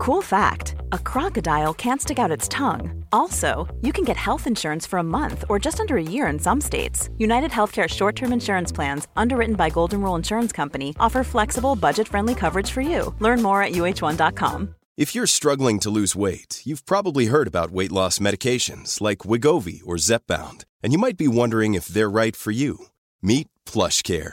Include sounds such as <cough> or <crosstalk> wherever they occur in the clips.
Cool fact a crocodile can't stick out its tongue. Also, you can get health insurance for a month or just under a year in some states. United Healthcare short term insurance plans, underwritten by Golden Rule Insurance Company, offer flexible, budget friendly coverage for you. Learn more at uh1.com. If you're struggling to lose weight, you've probably heard about weight loss medications like Wigovi or Zepbound, and you might be wondering if they're right for you. Meet PlushCare,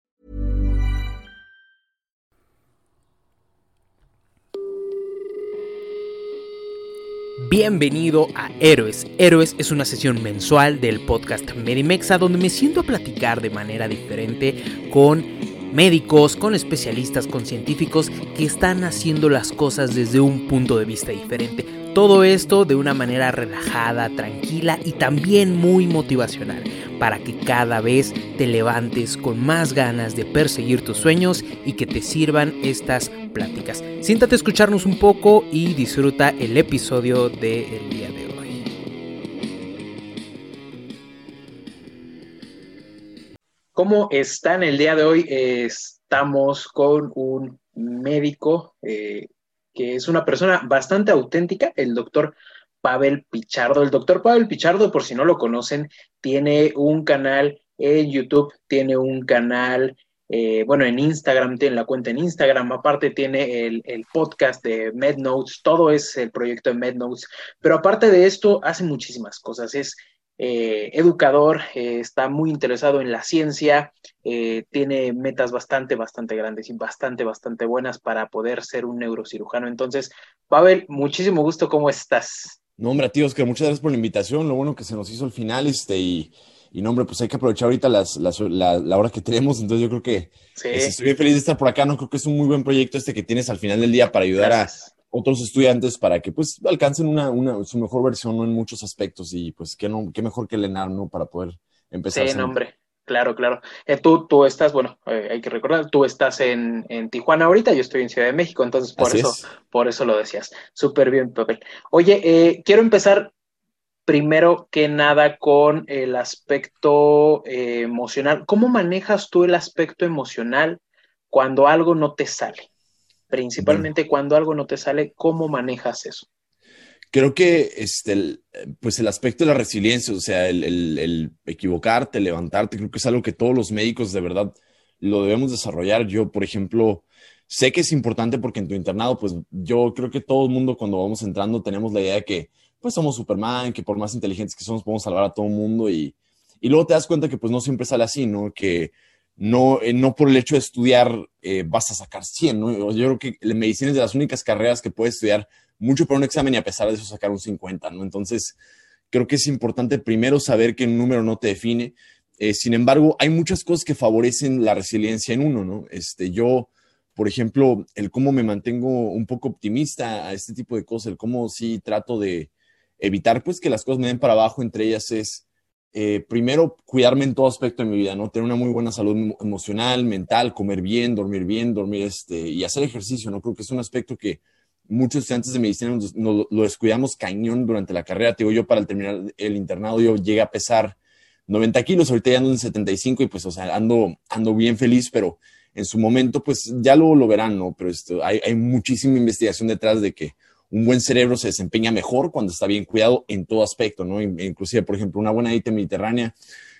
Bienvenido a Héroes. Héroes es una sesión mensual del podcast Medimexa donde me siento a platicar de manera diferente con médicos, con especialistas, con científicos que están haciendo las cosas desde un punto de vista diferente. Todo esto de una manera relajada, tranquila y también muy motivacional para que cada vez te levantes con más ganas de perseguir tus sueños y que te sirvan estas pláticas. Siéntate a escucharnos un poco y disfruta el episodio del día de hoy. ¿Cómo están el día de hoy? estamos con un médico eh, que es una persona bastante auténtica, el doctor Pavel Pichardo. El doctor Pavel Pichardo, por si no lo conocen, tiene un canal en YouTube, tiene un canal, eh, bueno, en Instagram, tiene la cuenta en Instagram, aparte tiene el, podcast de MedNotes, todo es el proyecto de MedNotes, pero aparte de esto, hace muchísimas cosas, es eh, educador, eh, está muy interesado en la ciencia, tiene metas bastante, bastante grandes y bastante, bastante buenas para poder ser un neurocirujano. Entonces, Pavel, muchísimo gusto, ¿cómo estás? No, hombre, tío, Oscar, muchas gracias por la invitación. Lo bueno que se nos hizo al final, este, y, y no, hombre, pues hay que aprovechar ahorita las, la, hora que tenemos. Entonces, yo creo que este, estoy bien feliz de estar por acá. No creo que es un muy buen proyecto este que tienes al final del día para ayudar a otros estudiantes para que pues alcancen una, una, su mejor versión ¿no? en muchos aspectos. Y pues qué, no, qué mejor que Lenar, ¿no? Para poder empezar. Sí, hombre. Claro, claro. Eh, tú, tú estás, bueno, eh, hay que recordar, tú estás en, en, Tijuana ahorita, yo estoy en Ciudad de México, entonces por eso, por eso lo decías. Súper bien, Pepe. Oye, eh, quiero empezar primero que nada con el aspecto emocional. ¿Cómo manejas tú el aspecto emocional cuando algo no te sale? Principalmente cuando algo no te sale, ¿cómo manejas eso? creo que este, pues el aspecto de la resiliencia, o sea, el, equivocarte, levantarte, creo que es algo que todos los médicos de verdad lo debemos desarrollar. Yo, por ejemplo, sé que es importante porque en tu internado, pues yo creo que todo el mundo cuando vamos entrando tenemos la idea de que pues somos Superman, que por más inteligentes que somos podemos salvar a todo el mundo y, y luego te das cuenta que pues no siempre sale así, ¿no? Que no, eh, no por el hecho de estudiar eh, vas a sacar 100, ¿no? Yo creo que la medicina es de las únicas carreras que puedes estudiar mucho para un examen y a pesar de eso sacar un 50, ¿no? Entonces, creo que es importante primero saber que un número no te define. Eh, sin embargo, hay muchas cosas que favorecen la resiliencia en uno, ¿no? Este, yo, por ejemplo, el cómo me mantengo un poco optimista a este tipo de cosas, el cómo sí trato de evitar, pues, que las cosas me den para abajo, entre ellas es, eh, primero, cuidarme en todo aspecto de mi vida, ¿no? Tener una muy buena salud emocional, mental, comer bien, dormir bien, dormir, este, y hacer ejercicio, ¿no? Creo que es un aspecto que muchos estudiantes de medicina nos, lo descuidamos cañón durante la carrera. Te digo, yo para terminar el internado, yo llegué a pesar 90 kilos, ahorita ya ando en 75 y pues, o sea, ando, ando bien feliz, pero en su momento, pues ya lo, lo verán, ¿no? Pero esto, hay, hay muchísima investigación detrás de que un buen cerebro se desempeña mejor cuando está bien cuidado en todo aspecto, ¿no? Inclusive, por ejemplo, una buena dieta mediterránea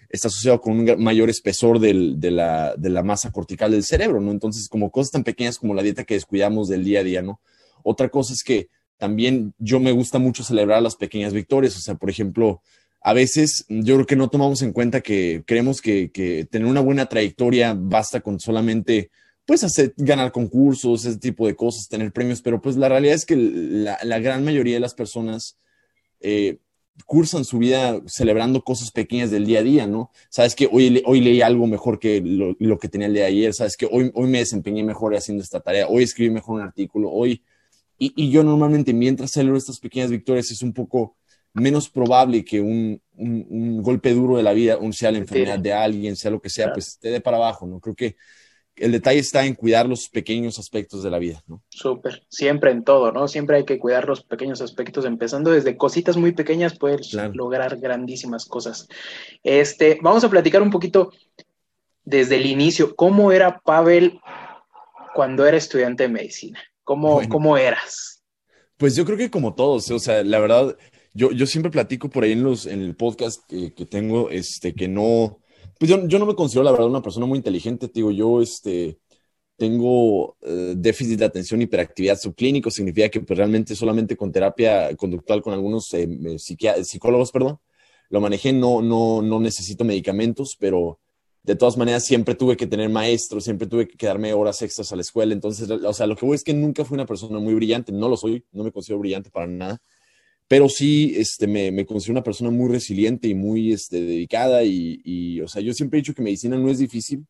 está asociado con un mayor espesor del, de, la, de la masa cortical del cerebro, ¿no? Entonces, como cosas tan pequeñas como la dieta que descuidamos del día a día, ¿no? Otra cosa es que también yo me gusta mucho celebrar las pequeñas victorias. O sea, por ejemplo, a veces yo creo que no tomamos en cuenta que creemos que, tener una buena trayectoria basta con solamente pues hacer, ganar concursos, ese tipo de cosas, tener premios, pero pues la realidad es que la, gran mayoría de las personas eh, cursan su vida celebrando cosas pequeñas del día a día, ¿no? Sabes que hoy, hoy leí algo mejor que lo, que tenía el día de ayer, sabes que hoy, hoy me desempeñé mejor haciendo esta tarea, hoy escribí mejor un artículo, hoy... Y, y yo normalmente mientras celebro estas pequeñas victorias es un poco menos probable que un, un, golpe duro de la vida, un, sea la enfermedad de alguien, sea lo que sea, pues te dé para abajo, ¿no? Creo que el detalle está en cuidar los pequeños aspectos de la vida, ¿no? Súper, siempre en todo, ¿no? Siempre hay que cuidar los pequeños aspectos, empezando desde cositas muy pequeñas, puedes lograr grandísimas cosas. Este, vamos a platicar un poquito desde el inicio, ¿cómo era Pavel cuando era estudiante de medicina? ¿Cómo, ¿cómo eras? Pues yo creo que como todos, o sea, la verdad, yo, yo siempre platico por ahí en, los, en el podcast que, que tengo, este, que no, pues yo, yo, no me considero la verdad una persona muy inteligente, digo, yo, este, tengo eh, déficit de atención, hiperactividad subclínico, significa que pues, realmente solamente con terapia conductual con algunos eh, psicólogos, perdón, lo manejé, no, no, no necesito medicamentos, pero de todas maneras siempre tuve que tener maestros, siempre tuve que quedarme horas extras a la escuela, entonces, o sea, lo que voy es que nunca fui una persona muy brillante, no lo soy, no me considero brillante para nada, pero sí este, me, me considero una persona muy resiliente y muy este, dedicada y, o sea, yo siempre he dicho que medicina no es difícil,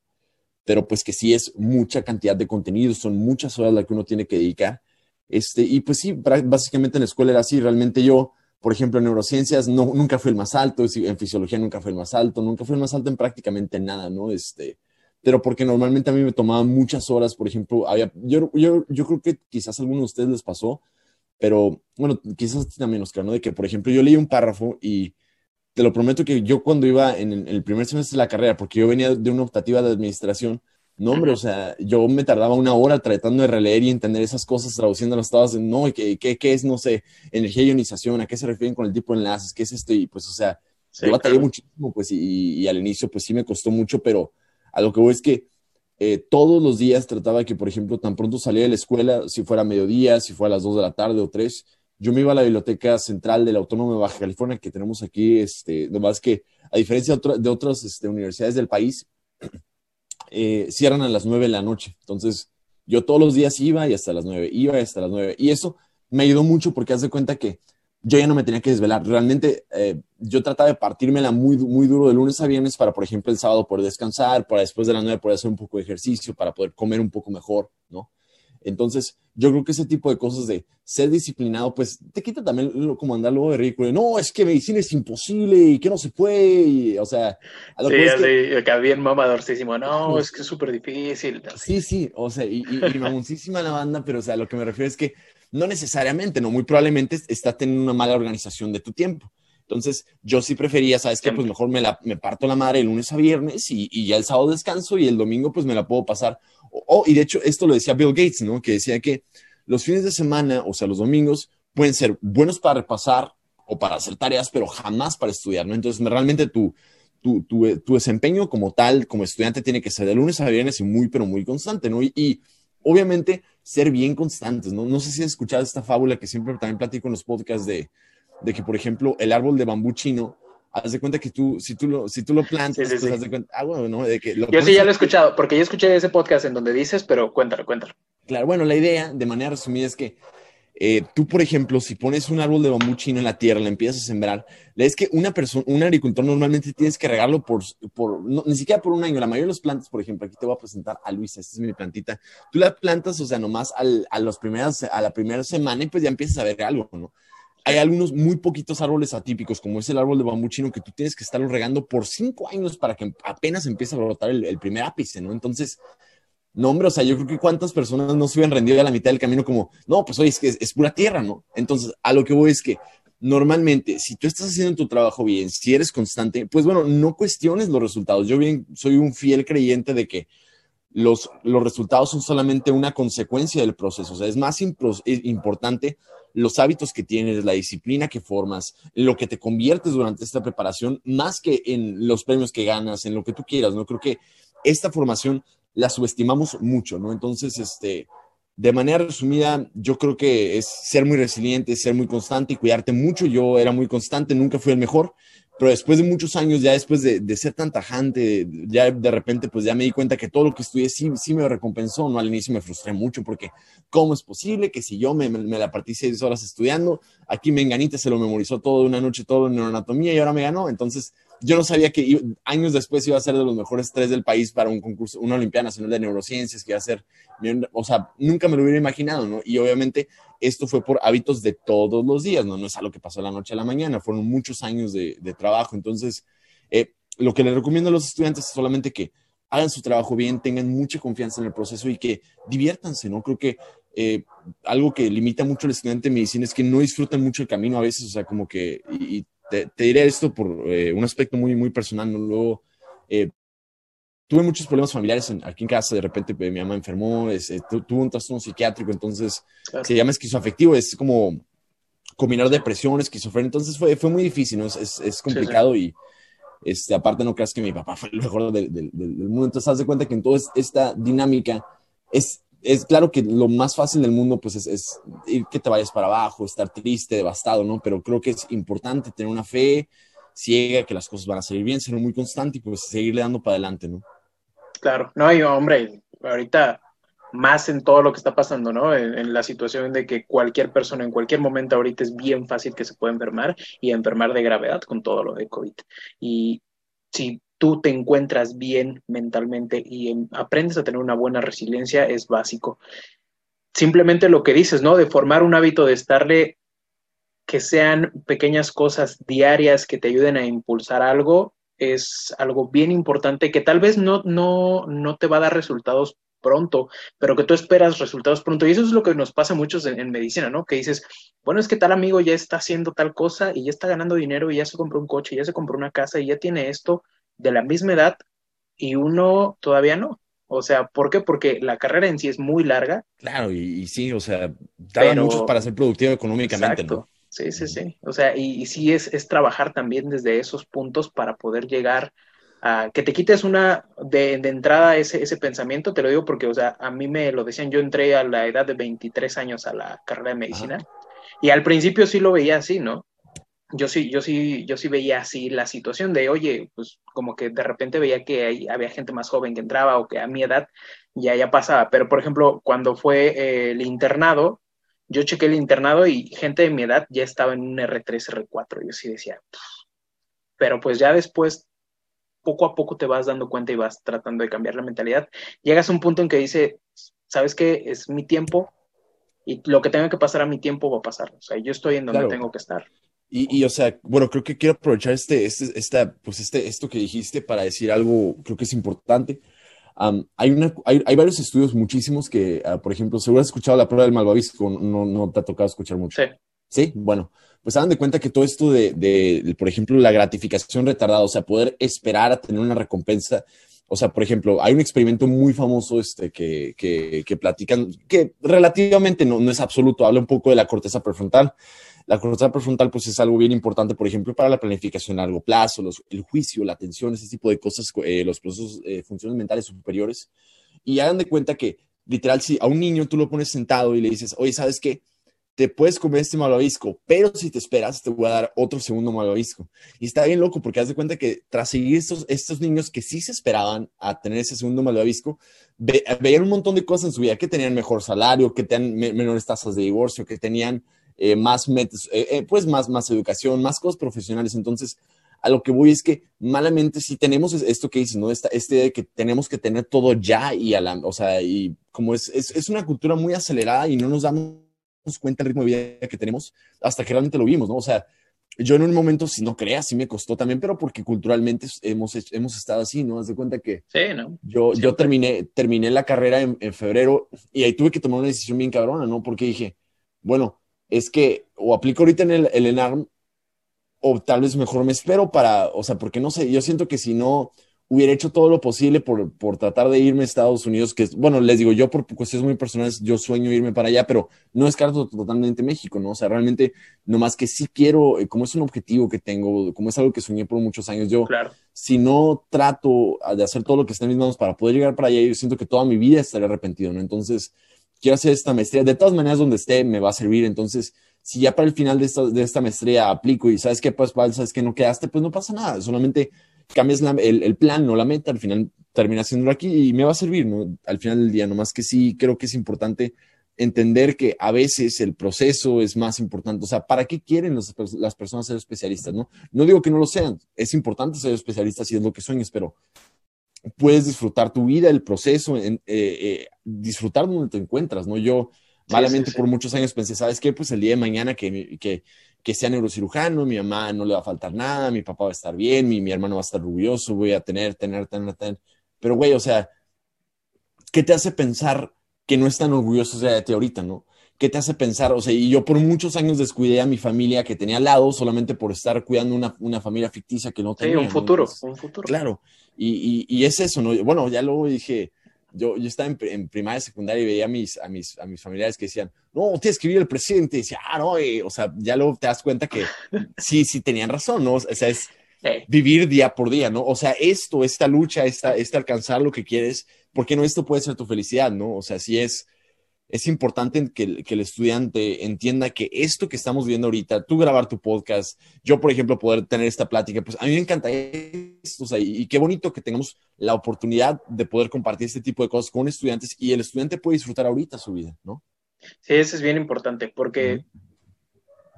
pero pues que sí es mucha cantidad de contenido, son muchas horas las que uno tiene que dedicar. Este, y pues sí, básicamente en la escuela era así, realmente yo, por ejemplo, en neurociencias no, nunca fui el más alto, en fisiología nunca fui el más alto, nunca fui el más alto en prácticamente nada, ¿no? Este, pero porque normalmente a mí me tomaba muchas horas, por ejemplo, había, yo, yo, yo creo que quizás a algunos de ustedes les pasó, pero bueno, quizás también, Oscar, ¿no? De que, por ejemplo, yo leí un párrafo y te lo prometo que yo cuando iba en el primer semestre de la carrera, porque yo venía de una optativa de administración, no, hombre, o sea, yo me tardaba una hora tratando de releer y entender esas cosas, traduciendo las tablas, no, ¿qué, qué, qué es, no sé, energía ionización? ¿A qué se refieren con el tipo de enlaces? ¿Qué es esto? Y pues, o sea, yo batallé muchísimo, pues, y, y, al inicio, pues sí me costó mucho, pero a lo que voy es que eh, todos los días trataba que, por ejemplo, tan pronto salía de la escuela, si fuera mediodía, si fuera a las 2 de la tarde o 3, yo me iba a la biblioteca central de la Autónoma de Baja California que tenemos aquí, este, nomás que a diferencia de, otras este, universidades del país, <clears throat> eh, cierran a las 9 de la noche. Entonces, yo todos los días iba y hasta las 9, iba y hasta las 9. Y eso me ayudó mucho porque haz de cuenta que yo ya no me tenía que desvelar. Realmente eh, yo trataba de partírmela muy, muy duro de lunes a viernes para, por ejemplo, el sábado poder descansar, para después de las nueve poder hacer un poco de ejercicio, para poder comer un poco mejor, ¿no? Entonces, yo creo que ese tipo de cosas de ser disciplinado, pues te quita también como andar luego de ridículo. No, es que medicina es imposible y que no se puede. o sea, a lo sí, es que... bien mamadorcísimo. No, es que es súper difícil. Sí, sí, o sea, y, y, y mamoncísima la banda, pero o sea, lo que me refiero es que no necesariamente, no, muy probablemente está teniendo una mala organización de tu tiempo. Entonces, yo sí prefería, ¿sabes qué? Pues mejor me, la, me parto la madre el lunes a viernes y, y, ya el sábado descanso y el domingo pues me la puedo pasar. Oh, y de hecho, esto lo decía Bill Gates, ¿no? Que decía que los fines de semana, o sea, los domingos, pueden ser buenos para repasar o para hacer tareas, pero jamás para estudiar, ¿no? Entonces, realmente tu, tu, tu, tu desempeño como tal, como estudiante, tiene que ser de lunes a viernes y muy, pero muy constante, ¿no? y, y obviamente ser bien constantes, ¿no? No sé si has escuchado esta fábula que siempre también platico en los podcasts de, de que, por ejemplo, el árbol de bambú chino, haz de cuenta que tú, si tú lo, si tú lo plantas, pues haz de cuenta, ah, bueno, ¿no? De que lo yo sí ya lo he escuchado, porque yo escuché ese podcast en donde dices, pero cuéntalo, cuéntalo. Claro, bueno, la idea, de manera resumida, es que eh, tú, por ejemplo, si pones un árbol de bambú chino en la tierra, la empiezas a sembrar, es que una persona, un agricultor normalmente tienes que regarlo por, por ni siquiera por un año. La mayoría de las plantas, por ejemplo, aquí te voy a presentar a Luisa, esta es mi plantita. Tú la plantas, o sea, nomás a, los primeras, a la primera semana y pues ya empiezas a ver algo, ¿no? Hay algunos muy poquitos árboles atípicos, como es el árbol de bambú chino, que tú tienes que estarlo regando por cinco años para que apenas empiece a brotar el, el primer ápice, ¿no? Entonces, no, hombre, o sea, yo creo que cuántas personas no se hubieran rendido a la mitad del camino como, no, pues oye, es que es, pura tierra, ¿no? Entonces, a lo que voy es que normalmente, si tú estás haciendo tu trabajo bien, si eres constante, pues bueno, no cuestiones los resultados. Yo bien soy un fiel creyente de que los, los resultados son solamente una consecuencia del proceso. O sea, es más importante los hábitos que tienes, la disciplina que formas, lo que te conviertes durante esta preparación, más que en los premios que ganas, en lo que tú quieras, ¿no? Creo que esta formación la subestimamos mucho, ¿no? Entonces, este, de manera resumida, yo creo que es ser muy resiliente, ser muy constante y cuidarte mucho. Yo era muy constante, nunca fui el mejor, pero después de muchos años, ya después de, de, ser tan tajante, ya de repente pues ya me di cuenta que todo lo que estudié sí, sí me recompensó, ¿no? Al inicio me frustré mucho porque ¿cómo es posible que si yo me, me, la partí seis horas estudiando, aquí Menganita se lo memorizó todo de una noche, todo en anatomía y ahora me ganó? Entonces yo no sabía que años después iba a ser de los mejores tres del país para un concurso, una Olimpiada Nacional de Neurociencias, que iba a ser, o sea, nunca me lo hubiera imaginado, ¿no? Y obviamente esto fue por hábitos de todos los días, ¿no? No es algo que pasó la noche a la mañana, fueron muchos años de, trabajo. Entonces, eh, lo que le recomiendo a los estudiantes es solamente que hagan su trabajo bien, tengan mucha confianza en el proceso y que diviértanse, ¿no? Creo que eh, algo que limita mucho al estudiante de medicina es que no disfrutan mucho el camino a veces, o sea, como que, te, diré esto por eh, un aspecto muy, muy personal, ¿no? Luego, eh, tuve muchos problemas familiares aquí en casa, de repente mi mamá enfermó, tuvo un trastorno psiquiátrico, entonces se llama esquizoafectivo, es como combinar depresión, esquizofrenia, entonces fue, fue muy difícil, ¿no? es, es, complicado y este, aparte no creas que mi papá fue el mejor del, del, del mundo, entonces haz de cuenta que en toda esta dinámica es es claro que lo más fácil del mundo pues es, ir que te vayas para abajo, estar triste, devastado, ¿no? Pero creo que es importante tener una fe ciega que las cosas van a salir bien, ser muy constante y pues seguirle dando para adelante, ¿no? Claro, no, y hombre, ahorita más en todo lo que está pasando, ¿no? En, en, la situación de que cualquier persona en cualquier momento ahorita es bien fácil que se pueda enfermar y enfermar de gravedad con todo lo de COVID. Y si tú te encuentras bien mentalmente y aprendes a tener una buena resiliencia es básico. Simplemente lo que dices, ¿no? De formar un hábito de estarle, que sean pequeñas cosas diarias que te ayuden a impulsar algo, es algo bien importante que tal vez no, no, no te va a dar resultados pronto, pero que tú esperas resultados pronto. Y eso es lo que nos pasa muchos en, medicina, ¿no? Que dices, bueno, es que tal amigo ya está haciendo tal cosa y ya está ganando dinero y ya se compró un coche, y ya se compró una casa y ya tiene esto, de la misma edad y uno todavía no. O sea, ¿por qué? Porque la carrera en sí es muy larga. Claro, y, sí, o sea, tardan mucho para ser productivo económicamente, ¿no? Sí, sí, sí. O sea, y, sí es, es, trabajar también desde esos puntos para poder llegar a que te quites una de, de, entrada ese, ese pensamiento, te lo digo porque, o sea, a mí me lo decían, yo entré a la edad de 23 años a la carrera de medicina y al principio sí lo veía así, ¿no? Yo sí, yo sí, yo sí veía así la situación de, oye, pues como que de repente veía que había gente más joven que entraba o que a mi edad ya ya pasaba. Pero, por ejemplo, cuando fue eh, el internado, yo chequé el internado y gente de mi edad ya estaba en un R3, R4. Yo sí decía, pero pues ya después, poco a poco te vas dando cuenta y vas tratando de cambiar la mentalidad. Llegas a un punto en que dice, ¿sabes qué? Es mi tiempo y lo que tenga que pasar a mi tiempo va a pasar. O sea, yo estoy en donde tengo que estar. Y, o sea, bueno, creo que quiero aprovechar este, este, esta, pues este, esto que dijiste para decir algo, creo que es importante. hay, una, hay, hay, varios estudios, muchísimos, que, uh, por ejemplo, seguro has escuchado la prueba del malvavisco, no, no te ha tocado escuchar mucho. Sí. Sí, bueno, pues hagan de cuenta que todo esto de, de, por ejemplo, la gratificación retardada, o sea, poder esperar a tener una recompensa. O sea, por ejemplo, hay un experimento muy famoso este, que, que, platican, que relativamente no, no es absoluto, habla un poco de la corteza prefrontal. La corteza prefrontal pues es algo bien importante, por ejemplo, para la planificación a largo plazo, el juicio, la atención, ese tipo de cosas, eh, los procesos, eh, funciones mentales superiores. Y hagan de cuenta que, literal, si a un niño tú lo pones sentado y le dices, oye, ¿sabes qué? Te puedes comer este malvavisco, pero si te esperas, te voy a dar otro segundo malvavisco. Y está bien loco porque haz de cuenta que tras seguir estos, estos niños que sí se esperaban a tener ese segundo malvavisco, veían un montón de cosas en su vida, que tenían mejor salario, que tenían menores tasas de divorcio, que tenían eh, más, eh, eh, pues más, más educación, más cosas profesionales. Entonces, a lo que voy es que malamente si tenemos esto que dices, ¿no? Esta, este de que tenemos que tener todo ya y a la, o sea, y como es, es, es, una cultura muy acelerada y no nos damos cuenta del ritmo de vida que tenemos hasta que realmente lo vimos, ¿no? O sea, yo en un momento, si no creas, sí me costó también, pero porque culturalmente hemos, hemos estado así, ¿no? Haz de cuenta que sí, ¿no? yo, yo terminé, terminé la carrera en, en febrero y ahí tuve que tomar una decisión bien cabrona, ¿no? Porque dije, bueno, es que o aplico ahorita en el, el ENARM o tal vez mejor me espero para, o sea, porque no sé, yo siento que si no hubiera hecho todo lo posible por, por tratar de irme a Estados Unidos, que bueno, les digo, yo por cuestiones muy personales, yo sueño irme para allá, pero no descarto totalmente México, ¿no? O sea, realmente, nomás que sí quiero, eh, como es un objetivo que tengo, como es algo que soñé por muchos años, yo, claro. si no trato de hacer todo lo que está en mis manos para poder llegar para allá, yo siento que toda mi vida estaré arrepentido, ¿no? Entonces, quiero hacer esta maestría. De todas maneras, donde esté, me va a servir. Entonces, si ya para el final de esta, de esta maestría aplico y sabes que pues sabes que no quedaste, pues no pasa nada, solamente cambias el, el, plan, no la meta, al final termina haciéndolo aquí y me va a servir, ¿no? Al final del día, nomás que sí creo que es importante entender que a veces el proceso es más importante. O sea, ¿para qué quieren las personas ser especialistas? ¿no? no digo que no lo sean, es importante ser especialista si es lo que sueñas, pero puedes disfrutar tu vida, el proceso, en, eh, eh, disfrutar donde te encuentras, ¿no? Yo malamente por muchos años pensé, ¿sabes qué? Pues el día de mañana que, que, que, sea neurocirujano, mi mamá no le va a faltar nada, mi papá va a estar bien, mi, mi hermano va a estar orgulloso, voy a tener, tener, tener, tener. Pero, güey, o sea, ¿qué te hace pensar que no están orgullosos de ti ahorita, ¿no? ¿Qué te hace pensar? O sea, y yo por muchos años descuidé a mi familia que tenía al lado solamente por estar cuidando una, una familia ficticia que no tenía. Sí, un futuro, un futuro. Claro, y, y, y, es eso, ¿no? Bueno, ya luego dije, yo, yo estaba en, en, primaria, secundaria y veía a mis, a, mis, a mis familiares que decían, no, tienes que vivir el presidente. Y decía, ah, no, eh". o sea, ya luego te das cuenta que <laughs> sí, sí tenían razón, ¿no? O sea, es vivir día por día, ¿no? O sea, esto, esta lucha, esta, este alcanzar lo que quieres, ¿por qué no esto puede ser tu felicidad, no? O sea, sí es, es importante que, que, el estudiante entienda que esto que estamos viendo ahorita, tú grabar tu podcast, yo, por ejemplo, poder tener esta plática, pues a mí me encanta esto, o sea, y, y, qué bonito que tengamos la oportunidad de poder compartir este tipo de cosas con estudiantes y el estudiante puede disfrutar ahorita su vida, ¿no? Sí, eso es bien importante porque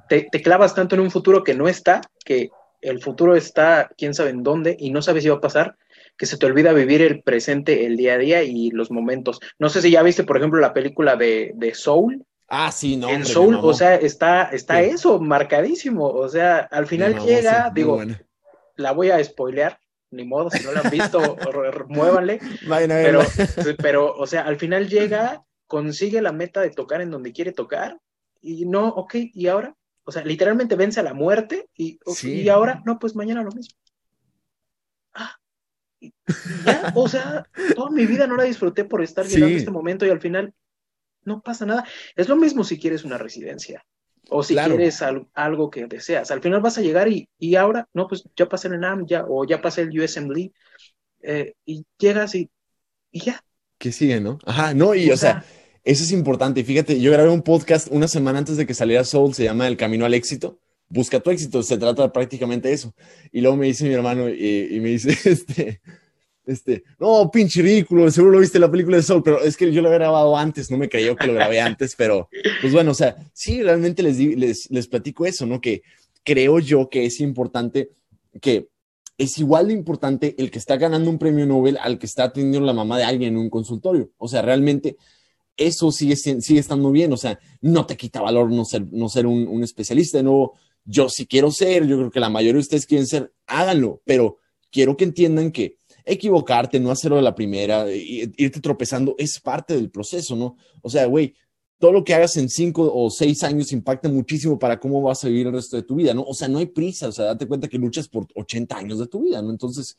te clavas tanto en un futuro que no está, que el futuro está quién sabe en dónde y no sabes si va a pasar, que se te olvida vivir el presente, el día a día y los momentos. No sé si ya viste, por ejemplo, la película de, de Soul. Ah, sí, no. En hombre, Soul, o sea, está, está sí. eso, marcadísimo. O sea, al final mamó, llega, sí, digo, la voy a spoilear, ni modo, si no la han visto, <laughs> muévanle. Pero, <laughs> pero, o sea, al final llega, consigue la meta de tocar en donde quiere tocar, y no, ok, ¿y ahora? O sea, literalmente vence a la muerte y, sí. y ahora, no, pues mañana lo mismo. Ah, ya, o sea, toda mi vida no la disfruté por estar llegando sí. a este momento y al final no pasa nada. Es lo mismo si quieres una residencia o si claro. quieres al, algo que deseas. Al final vas a llegar y, y ahora, no, pues ya pasé el ENAM ya, o ya pasé el USMLE eh, y llegas y, y ya. ¿Qué sigue, no? Ajá, no, y o, o sea, sea eso es importante. Fíjate, yo grabé un podcast una semana antes de que saliera Soul, se llama El Camino al Éxito. Busca tu éxito, se trata prácticamente de eso. Y luego me dice mi hermano, y, y me dice, <laughs> este, este, no, pinche ridículo, seguro lo viste en la película de Soul, pero es que yo lo había grabado antes, no me creyó que lo grabé antes, pero pues bueno, o sea, sí, realmente les, les, les platico eso, ¿no? Que creo yo que es importante que es igual de importante el que está ganando un premio Nobel al que está atendiendo la mamá de alguien en un consultorio. O sea, realmente eso sigue, sigue estando bien, o sea, no te quita valor no ser, no ser un, un especialista, no, yo sí quiero ser, yo creo que la mayoría de ustedes quieren ser, háganlo, pero quiero que entiendan que equivocarte, no hacerlo de la primera, irte tropezando, es parte del proceso, ¿no? O sea, güey, todo lo que hagas en cinco o seis años impacta muchísimo para cómo vas a vivir el resto de tu vida, ¿no? O sea, no hay prisa, o sea, date cuenta que luchas por 80 años de tu vida, ¿no? Entonces,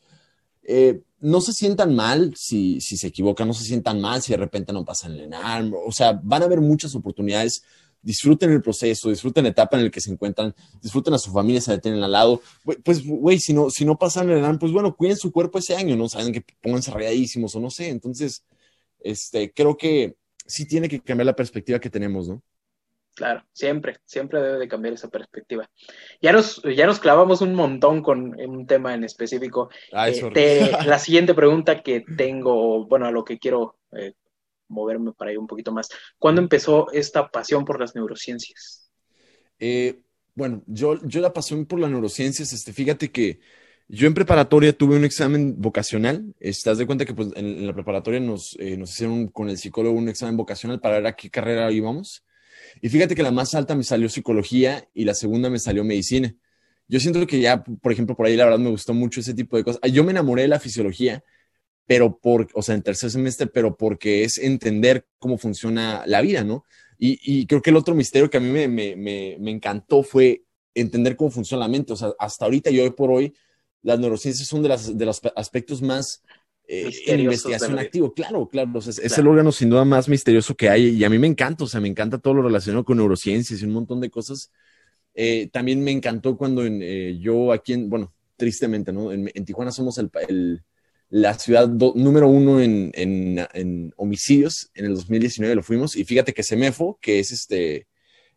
eh, no se sientan mal si, si, se equivocan, no se sientan mal si de repente no pasan el ENARM, o sea, van a haber muchas oportunidades, disfruten el proceso, disfruten la etapa en la que se encuentran, disfruten a su familia, se detienen al lado, pues, güey, si no, si no pasan el ENARM, pues bueno, cuiden su cuerpo ese año, ¿no? Saben que pónganse rayadísimos o no sé, entonces, este, creo que sí tiene que cambiar la perspectiva que tenemos, ¿no? Claro, siempre, siempre debe de cambiar esa perspectiva. Ya nos, ya nos clavamos un montón con un tema en específico. Ay, eh, te, la siguiente pregunta que tengo, bueno, a lo que quiero eh, moverme para ir un poquito más. ¿Cuándo empezó esta pasión por las neurociencias? Eh, bueno, yo, yo la pasión por las neurociencias, este, fíjate que yo en preparatoria tuve un examen vocacional. Estás de cuenta que pues, en, en la preparatoria nos, eh, nos hicieron con el psicólogo un examen vocacional para ver a qué carrera íbamos. Y fíjate que la más alta me salió psicología y la segunda me salió medicina. Yo siento que ya, por ejemplo, por ahí la verdad me gustó mucho ese tipo de cosas. Yo me enamoré de la fisiología, pero por, o sea, en tercer semestre, pero porque es entender cómo funciona la vida, ¿no? Y, y creo que el otro misterio que a mí me, me, me, me, encantó fue entender cómo funciona la mente. O sea, hasta ahorita y hoy por hoy, las neurociencias son de, las, de los aspectos más eh, en investigación activo, claro, claro, o sea, es, claro. es el órgano sin duda más misterioso que hay y a mí me encanta, o sea, me encanta todo lo relacionado con neurociencias y un montón de cosas. Eh, también me encantó cuando en, eh, yo aquí, en, bueno, tristemente, ¿no? En, en Tijuana somos el, el, la ciudad número uno en, homicidios, en el 2019 lo fuimos y fíjate que Semefo, que es este,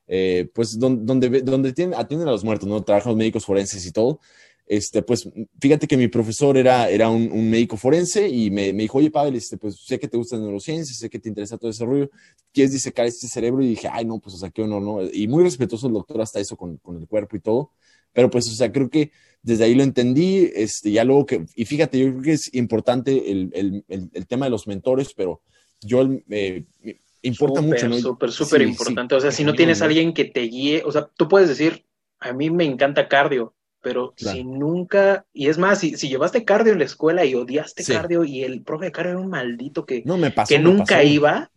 eh, pues donde, donde, atienden a los muertos, ¿no? Trabajan los médicos forenses y todo. Este, pues fíjate que mi profesor era, era un, médico forense y me, me, dijo, oye, Pavel, este, pues sé que te gustan neurociencias, sé que te interesa todo ese rollo, ¿quieres disecar este cerebro? Y dije, ay, no, pues, o sea, qué honor, ¿no? Y muy respetuoso el doctor hasta eso con, con el cuerpo y todo. Pero pues, o sea, creo que desde ahí lo entendí, este, ya luego que, y fíjate, yo creo que es importante el, el, el, tema de los mentores, pero yo eh, importa mucho, ¿no? Súper, súper importante. o sea, si no tienes a alguien que te guíe, o sea, tú puedes decir, a mí me encanta cardio, pero si nunca, y es más, si, si, llevaste cardio en la escuela y odiaste cardio y el profe de cardio era un maldito que, no, me pasó, que nunca iba,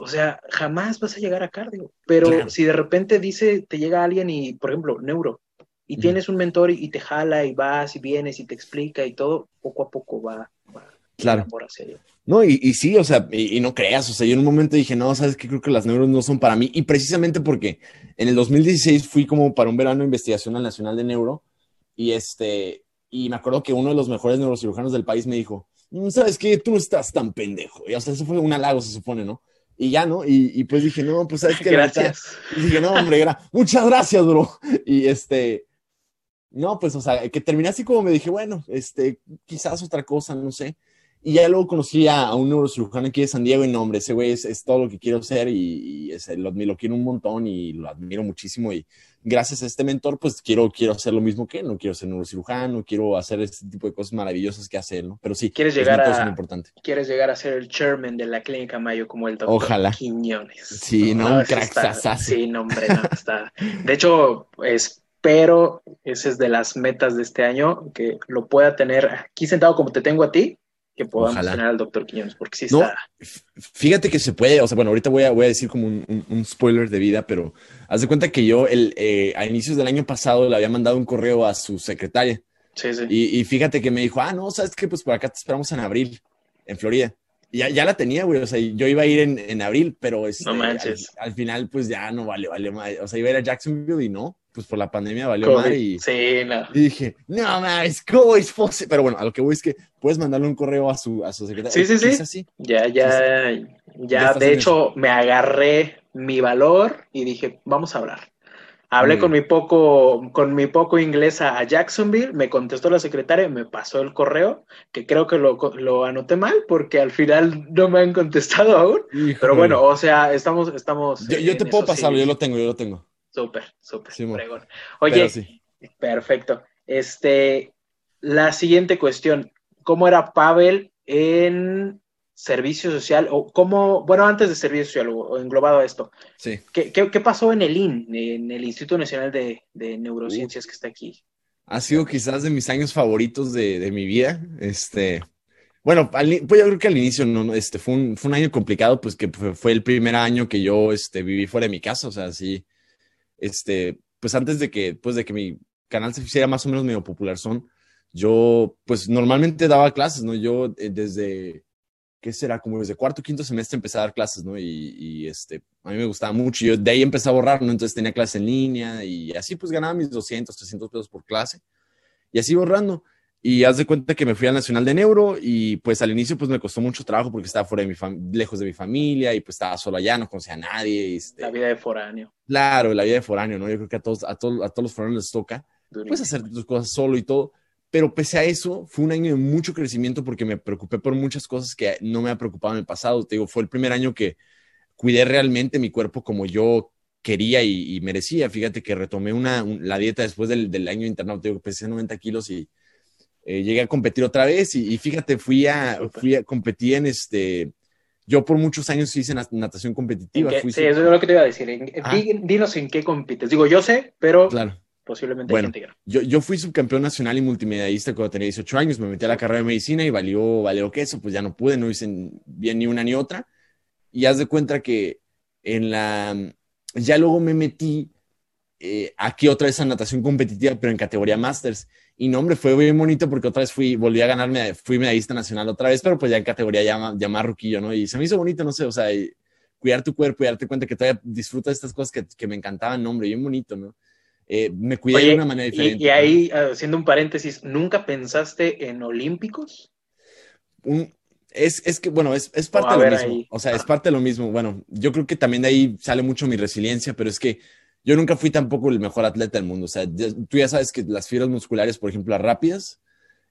o sea, jamás vas a llegar a cardio. Pero si de repente dice, te llega alguien y, por ejemplo, neuro, y tienes un mentor y, te jala y vas y vienes y te explica y todo, poco a poco va, claro. por hacia No, y, y, sí, o sea, y, no creas, o sea, yo en un momento dije, no, sabes que creo que las neuros no son para mí, y precisamente porque en el 2016 fui como para un verano de investigación al Nacional de Neuro, y este, y me acuerdo que uno de los mejores neurocirujanos del país me dijo, mm, sabes que tú no estás tan pendejo, y o sea, eso fue un halago, se supone, ¿no? Y ya, ¿no? Y, y pues dije, no, pues sabes que... <laughs> Gracias. Y dije, no, hombre, era, muchas gracias, bro. <laughs> Y este, no, pues, o sea, que terminé así como me dije, bueno, este, quizás otra cosa, no sé. Y ya luego conocí a, un neurocirujano aquí de San Diego y no, hombre, ese güey es, todo lo que quiero ser y, ese, lo, lo, quiero un montón y lo admiro muchísimo. Y gracias a este mentor, pues quiero, quiero hacer lo mismo que él. No quiero ser neurocirujano, quiero hacer este tipo de cosas maravillosas que hace él, ¿no? Pero sí, ¿Quieres llegar a, importante. Quieres llegar a ser el chairman de la clínica Mayo como el doctor Ojalá. Quiñones. Sí, no, un crack Sí, no, hombre, no, está. De hecho, es pero esa es de las metas de este año, que lo pueda tener aquí sentado como te tengo a ti, que podamos tener al doctor Quiñones, porque sí está. fíjate que se puede, o sea, bueno, ahorita voy a, voy a decir como un, spoiler de vida, pero haz de cuenta que yo el, eh, a inicios del año pasado le había mandado un correo a su secretaria. Sí, sí. Y, fíjate que me dijo, ah, no, sabes que pues por acá te esperamos en abril, en Florida. Y ya, ya la tenía, güey, o sea, yo iba a ir en, en abril, pero este, no manches. Al, final, pues ya no vale, vale, o sea, iba a ir a Jacksonville y no, pues por la pandemia valió mal y, sí, no. y dije, no más, ¿cómo es posible? Pero bueno, a lo que voy es que puedes mandarle un correo a su, a su secretaria. Sí, sí, sí. Así? Ya, ya, ya, de hecho, me agarré mi valor y dije, vamos a hablar. Hablé con mi poco, con mi poco inglés a Jacksonville, me contestó la secretaria, me pasó el correo, que creo que lo, lo anoté mal porque al final no me han contestado aún. Pero bueno, o sea, estamos, estamos. Yo, te puedo pasarlo, yo lo tengo, yo lo tengo. Súper, súper. Oye, perfecto. Este, la siguiente cuestión, ¿cómo era Pavel en servicio social? O cómo, bueno, antes de servicio social, o englobado a esto. Sí. ¿Qué, pasó en el IN, en el Instituto Nacional de, Neurociencias que está aquí? Ha sido quizás de mis años favoritos de, mi vida. Este, bueno, pues yo creo que al inicio no, este, fue, un, fue un año complicado, pues que fue, el primer año que yo este, viví fuera de mi casa, o sea, sí este, pues antes de que, pues de que mi canal se hiciera más o menos medio popular son, yo pues normalmente daba clases, ¿no? Yo eh, desde, ¿qué será? Como desde cuarto, quinto semestre empecé a dar clases, ¿no? Y, este, a mí me gustaba mucho. Yo de ahí empecé a borrar, ¿no? Entonces tenía clases en línea y así pues ganaba mis 200, 300 pesos por clase. Y así borrando. Y haz de cuenta que me fui al Nacional de Neuro y pues al inicio pues me costó mucho trabajo porque estaba fuera de mi lejos de mi familia y pues estaba solo allá, no conocía a nadie. Este, la vida de foráneo. Claro, la vida de foráneo, ¿no? Yo creo que a todos, a todos, a todos los foráneos les toca pues hacer tus cosas solo y todo. Pero pese a eso, fue un año de mucho crecimiento porque me preocupé por muchas cosas que no me ha preocupado en el pasado. Te digo, fue el primer año que cuidé realmente mi cuerpo como yo quería y, merecía. Fíjate que retomé una, la dieta después del, del año internado. Te digo, pesé 90 kilos y eh, llegué a competir otra vez y, fíjate, fui a, fui a competir en este, yo por muchos años hice natación competitiva. sí, eso es lo que te iba a decir. dinos en qué compites. Digo, yo sé, pero claro. posiblemente bueno, yo, yo fui subcampeón nacional y multimedialista cuando tenía 18 años. Me metí a la carrera de medicina y valió, valió que eso, pues ya no pude, no hice bien ni una ni otra. Y haz de cuenta que en la, ya luego me metí eh, aquí otra vez a natación competitiva, pero en categoría Masters. Y no, hombre, fue bien bonito porque otra vez fui, volví a ganarme, fui medallista nacional otra vez, pero pues ya en categoría ya, ya más ruquillo, ¿no? Y se me hizo bonito, no sé, o sea, cuidar tu cuerpo y darte cuenta que todavía disfrutas de estas cosas que, que me encantaban, no, hombre, bien bonito, ¿no? Eh, me cuidé de una manera diferente. Y, ahí, haciendo un paréntesis, ¿nunca pensaste en olímpicos? Un, Es, es que, bueno, es, es parte de lo mismo. O sea, es parte de lo mismo. Bueno, yo creo que también de ahí sale mucho mi resiliencia, pero es que yo nunca fui tampoco el mejor atleta del mundo. O sea, tú ya sabes que las fibras musculares, por ejemplo, las rápidas,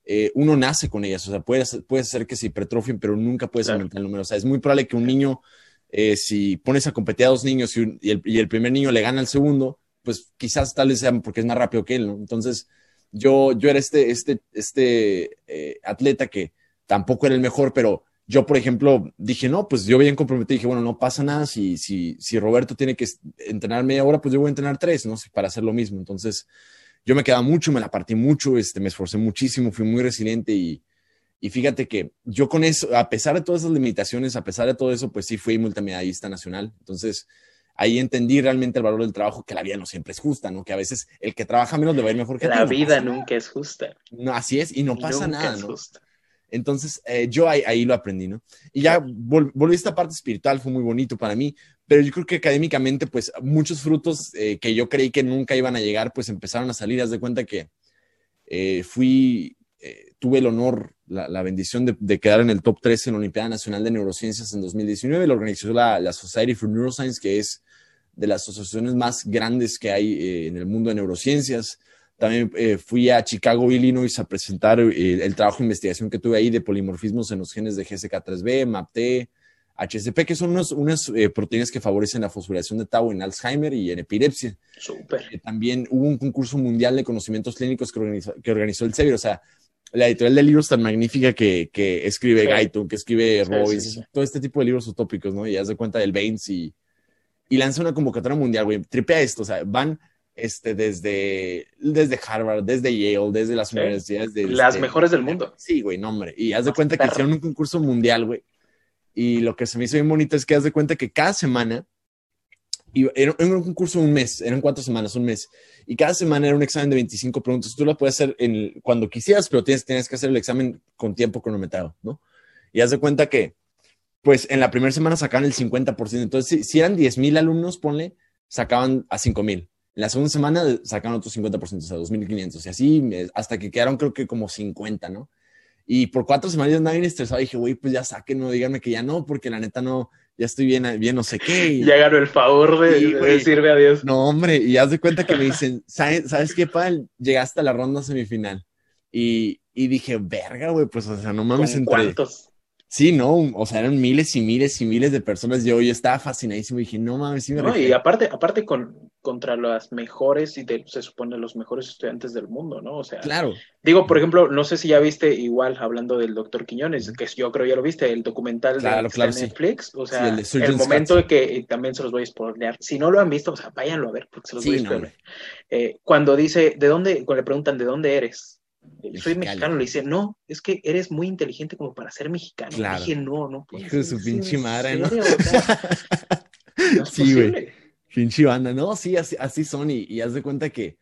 eh, uno nace con ellas. O sea, puede, puede ser que se hipertrofien, pero nunca puedes aumentar el número. O sea, es muy probable que un niño, eh, si pones a competir a dos niños y, el, y, el, primer niño le gana al segundo, pues quizás tal vez sea porque es más rápido que él, ¿no? Entonces, yo, yo era este, este, este eh, atleta que tampoco era el mejor, pero yo, por ejemplo, dije, no, pues yo bien comprometido, dije, bueno, no pasa nada, si, si, si Roberto tiene que entrenar media hora, pues yo voy a entrenar tres, ¿no? Para hacer lo mismo. Entonces, yo me quedaba mucho, me la partí mucho, este, me esforcé muchísimo, fui muy resiliente y, y fíjate que yo con eso, a pesar de todas esas limitaciones, a pesar de todo eso, pues sí fui multimedallista nacional. Entonces, ahí entendí realmente el valor del trabajo, que la vida no siempre es justa, ¿no? Que a veces el que trabaja menos le va a ir mejor que La vida nunca es justa. No, así es, y no pasa nada, ¿no? Entonces, eh, yo ahí, lo aprendí, ¿no? Y ya volví a esta parte espiritual, fue muy bonito para mí, pero yo creo que académicamente, pues muchos frutos eh, que yo creí que nunca iban a llegar, pues empezaron a salir. Haz de cuenta que eh, fui, tuve el honor, la, bendición de, quedar en el top 3 en la Olimpiada Nacional de Neurociencias en 2019. Lo organizó la, la Society for Neuroscience, que es de las asociaciones más grandes que hay en el mundo de neurociencias. También eh, fui a Chicago, Illinois, a presentar eh, el trabajo de investigación que tuve ahí de polimorfismos en los genes de GSK3B, MAPT, HSP, que son unas eh, proteínas que favorecen la fosforilación de tau en Alzheimer y en epilepsia. Súper. también hubo un concurso mundial de conocimientos clínicos que organizó, que organizó el CEBIR. O sea, la editorial de libros tan magnífica que, que escribe Gaito, que escribe Robbins, todo este tipo de libros utópicos, ¿no? Y haz de cuenta del Baines y, y lanza una convocatoria mundial, güey. Tripea esto, o sea, van este, desde, desde Harvard, desde Yale, desde las universidades. De, las este, mejores del mundo. Sí, güey, no, hombre. Y haz de cuenta que hicieron un concurso mundial, güey. Y lo que se me hizo bien bonito es que haz de cuenta que cada semana, y era, un concurso un mes, eran cuatro semanas, un mes. Y cada semana era un examen de 25 preguntas. Tú lo puedes hacer en, cuando quisieras, pero tienes, tienes que hacer el examen con tiempo cronometrado, ¿no? Y haz de cuenta que, pues en la primera semana sacaban el 50%. Entonces, si, si eran 10 mil alumnos, ponle, sacaban a 5 mil en la segunda semana sacaron otros 50%, o sea, 2.500. Y así hasta que quedaron creo que como 50, ¿no? Y por cuatro semanas ya andaba bien estresado. Dije, güey, pues ya saquen, no díganme que ya no, porque la neta no, ya estoy bien, bien no sé qué. <laughs> ya ganó el favor de, decirme adiós. No, hombre, y haz de cuenta que me dicen, ¿sabes, ¿sabes qué, Pal? Llegaste a la ronda semifinal. Y, y dije, verga, güey, pues, o sea, no mames, entre... ¿Cuántos? Sí, no, o sea, eran miles y miles y miles de personas. Yo, yo estaba fascinadísimo y dije, no mames, sí me No, y aparte, aparte con, contra las mejores y se supone los mejores estudiantes del mundo, ¿no? O sea, claro. Digo, por ejemplo, no sé si ya viste igual hablando del doctor Quiñones, que yo creo ya lo viste, el documental de, Netflix, o sea, el, momento de que también se los voy a spoilear. Si no lo han visto, o sea, váyanlo a ver porque se los voy a spoilear. Eh, cuando dice, ¿de dónde? Cuando le preguntan, ¿de dónde eres? Soy mexicano, le dice, no, es que eres muy inteligente como para ser mexicano. Claro. dije, no, no. Hijo de su pinche madre, ¿no? <laughs> sí, güey. Pinche banda, no, sí, así, así son y, y, haz de cuenta que,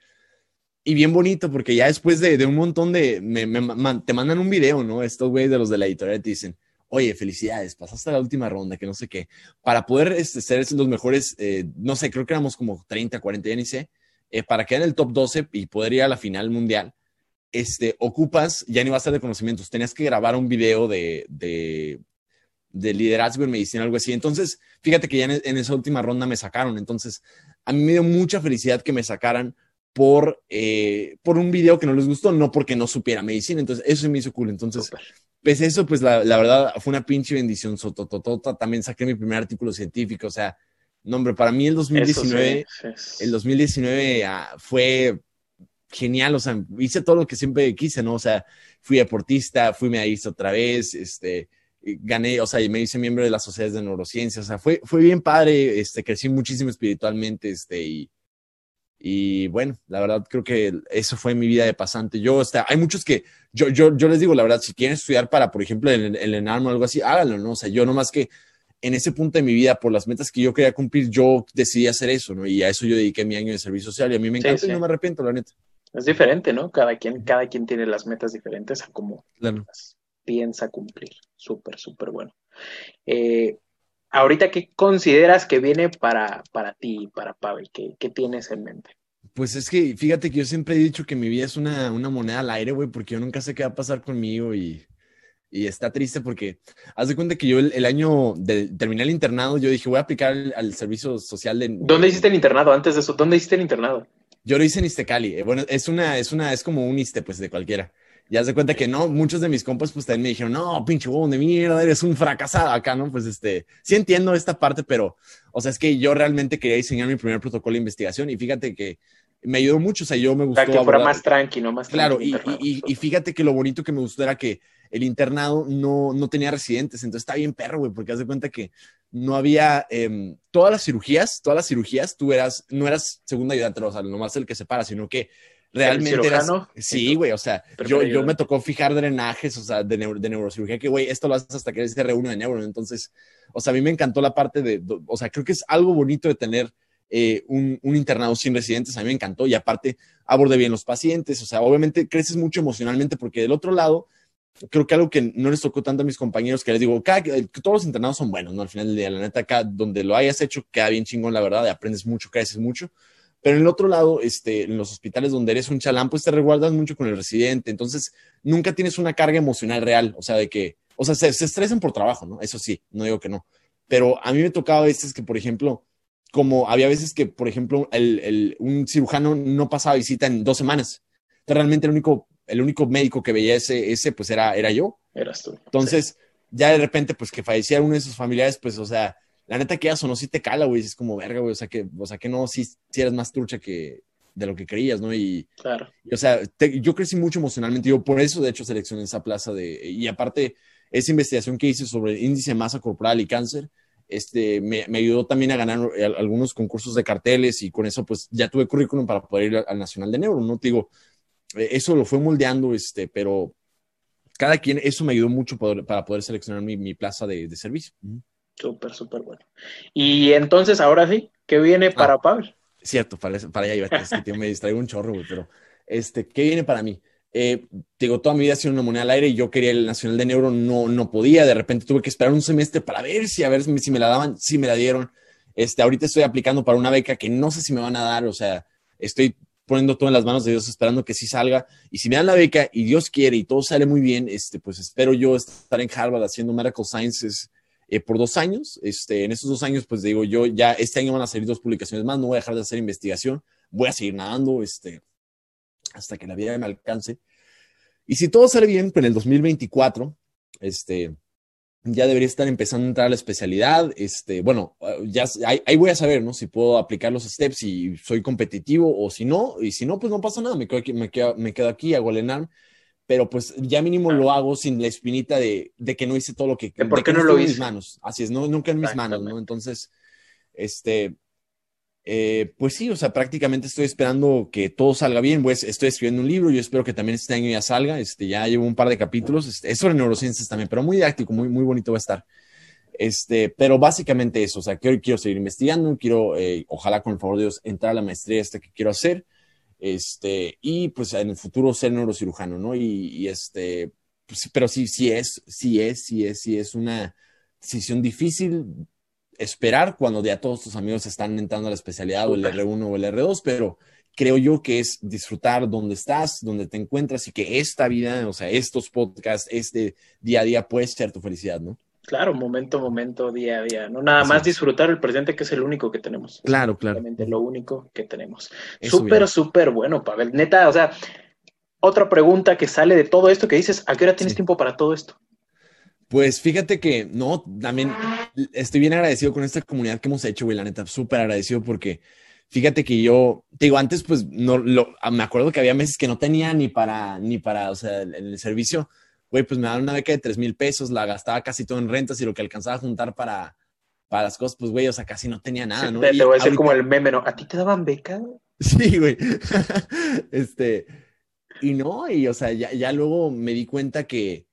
y bien bonito, porque ya después de, de un montón de, me, me, te mandan un video, ¿no? Estos güeyes de los de la editorial te dicen, oye, felicidades, pasaste la última ronda, que no sé qué, para poder este, ser los mejores, eh, no sé, creo que éramos como 30, 40, ya ni sé, eh, para quedar en el top 12 y poder ir a la final mundial, este, ocupas, ya ni va a ser de conocimientos, tenías que grabar un video de, de, de liderazgo en medicina, algo así. Entonces, fíjate que ya en, esa última ronda me sacaron. Entonces, a mí me dio mucha felicidad que me sacaran por, eh, por un video que no les gustó, no porque no supiera medicina. Entonces, eso me hizo cool. Entonces, pues eso, pues la, la, verdad fue una pinche bendición. Sotototota. También saqué mi primer artículo científico. O sea, no, hombre, para mí el 2019, el 2019 ah, fue genial, o sea, hice todo lo que siempre quise, ¿no? O sea, fui deportista, fui medallista otra vez, este, gané, o sea, me hice miembro de las sociedades de neurociencias, o sea, fue, fue bien padre, este, crecí muchísimo espiritualmente, este, y, y bueno, la verdad creo que eso fue mi vida de pasante. Yo, o sea, hay muchos que, yo, yo, yo les digo, la verdad, si quieren estudiar para, por ejemplo, el, el ENARM o algo así, háganlo, ¿no? O sea, yo nomás que en ese punto de mi vida, por las metas que yo quería cumplir, yo decidí hacer eso, ¿no? Y a eso yo dediqué mi año de servicio social y a mí me encanta y no me arrepiento, la neta. Es diferente, ¿no? Cada quien, cada quien tiene las metas diferentes a cómo piensa cumplir. Súper, súper bueno. Eh, ahorita, ¿qué consideras que viene para, para ti, para Pavel? ¿Qué, ¿Qué, tienes en mente? Pues es que fíjate que yo siempre he dicho que mi vida es una, una moneda al aire, güey, porque yo nunca sé qué va a pasar conmigo y, y está triste porque haz de cuenta que yo el, año de terminé el internado, yo dije, voy a aplicar al, servicio social de... ¿Dónde hiciste el internado antes de eso? ¿Dónde hiciste el internado? Yo lo hice en Istecali. Eh, bueno, es una, es una, es como un Iste, pues, de cualquiera. Y haz de cuenta que no, muchos de mis compas, pues, también me dijeron, no, pinche huevón de mierda, eres un fracasado acá, ¿no? Pues, este, sí entiendo esta parte, pero, o sea, es que yo realmente quería diseñar mi primer protocolo de investigación y fíjate que me ayudó mucho, o sea, yo me gustó. Para que fuera más tranquilo, más Claro, y, y, fíjate que lo bonito que me gustó era que el internado no, no tenía residentes, entonces está bien perro, güey, porque haz de cuenta que no había em, todas las cirugías, todas las cirugías, tú eras, no eras segunda ayudante, o sea, nomás el que se para, sino que realmente eras, sí, güey, o sea, yo, yo me tocó fijar drenajes, o sea, de, de neurocirugía, que, güey, esto lo haces hasta que eres R1 de neuro, entonces, o sea, a mí me encantó la parte de, o sea, creo que es algo bonito de tener eh, un, un, internado sin residentes, a mí me encantó y aparte abordé bien los pacientes, o sea, obviamente creces mucho emocionalmente porque del otro lado, creo que algo que no les tocó tanto a mis compañeros, que les digo, que todos los internados son buenos, ¿no? Al final del día, la neta, acá donde lo hayas hecho, queda bien chingón, la verdad, aprendes mucho, creces mucho. Pero en el otro lado, este, en los hospitales donde eres un chalán, pues te reguardas mucho con el residente. Entonces, nunca tienes una carga emocional real. O sea, de que, o sea, se, estresan por trabajo, ¿no? Eso sí, no digo que no. Pero a mí me tocaba a veces que, por ejemplo, como había veces que, por ejemplo, el, el, un cirujano no pasaba visita en dos semanas. realmente el único el único médico que veía ese, ese pues era, era yo. Eras tú. Entonces, ya de repente, pues que fallecía uno de sus familiares, pues, o sea, la neta que ya sonó, sí te cala, güey, es como verga, güey, o sea, que, o sea, que no, sí, sí eres más trucha que de lo que creías, ¿no? Y, claro. o sea, yo crecí mucho emocionalmente, yo por eso, de hecho, seleccioné esa plaza de, y aparte, esa investigación que hice sobre el índice de masa corporal y cáncer, este, me, me, ayudó también a ganar eh, algunos concursos de carteles y con eso pues ya tuve currículum para poder ir al Nacional de Neuro, ¿no? Te digo, eso lo fue moldeando, este, pero cada quien, eso me ayudó mucho para poder seleccionar mi, plaza de, servicio. Súper, súper bueno. Y entonces, ahora sí, ¿qué viene para ah, Pavel? Cierto, para, para allá iba, es que me distraigo un chorro, pero este, ¿qué viene para mí? Eh, digo, toda mi vida ha sido una moneda al aire y yo quería el Nacional de Neuro, no, no podía, de repente tuve que esperar un semestre para ver si, a ver si me la daban, si me la dieron. Este, ahorita estoy aplicando para una beca que no sé si me van a dar, o sea, estoy poniendo todo en las manos de Dios, esperando que sí salga. Y si me dan la beca y Dios quiere y todo sale muy bien, este, pues espero yo estar en Harvard haciendo Medical Sciences eh, por dos años. Este, en esos dos años, pues digo, yo ya este año van a salir dos publicaciones más, no voy a dejar de hacer investigación, voy a seguir nadando este, hasta que la vida me alcance. Y si todo sale bien, pues en el 2024, este, ya debería estar empezando a entrar a la especialidad. Este, bueno, ya ahí, voy a saber, ¿no? Si puedo aplicar los steps y soy competitivo o si no, y si no, pues no pasa nada, me quedo aquí, me quedo, me quedo aquí, hago el ENARM, pero pues ya mínimo lo hago sin la espinita de, de que no hice todo lo que... ¿Por qué no, lo hice? En mis manos, así es, no, nunca en mis manos, ¿no? Entonces, este, eh, pues sí, o sea, prácticamente estoy esperando que todo salga bien. Pues estoy escribiendo un libro, yo espero que también este año ya salga. Este, ya llevo un par de capítulos. Este, es sobre neurociencias también, pero muy didáctico, muy, muy bonito va a estar. Este, pero básicamente eso, o sea, quiero, quiero seguir investigando, quiero, eh, ojalá con el favor de Dios, entrar a la maestría esta que quiero hacer. Este, y pues en el futuro ser neurocirujano, ¿no? Y, este, pues, pero sí, sí es, sí es, sí es, sí es una decisión difícil esperar cuando ya todos tus amigos están entrando a la especialidad o el R1 o el R2, pero creo yo que es disfrutar donde estás, donde te encuentras y que esta vida, o sea, estos podcasts, este día a día puede ser tu felicidad, ¿no? Claro, momento a momento, día a día, no nada más disfrutar el presente que es el único que tenemos. Claro, claro. Lo único que tenemos. Súper, súper bueno, Pavel. Neta, o sea, otra pregunta que sale de todo esto que dices, ¿a qué hora tienes tiempo para todo esto? Pues fíjate que no, también estoy bien agradecido con esta comunidad que hemos hecho, güey, la neta, súper agradecido porque fíjate que yo, te digo, antes pues no, lo, me acuerdo que había meses que no tenía ni para, ni para, o sea, el, servicio, güey, pues me daban una beca de tres mil pesos, la gastaba casi todo en rentas y lo que alcanzaba a juntar para, para las cosas, pues, güey, o sea, casi no tenía nada, ¿no? Te, voy a decir como el meme, ¿no? ¿A ti te daban beca? Sí, güey. <laughs> este, y no, y o sea, ya, ya luego me di cuenta que,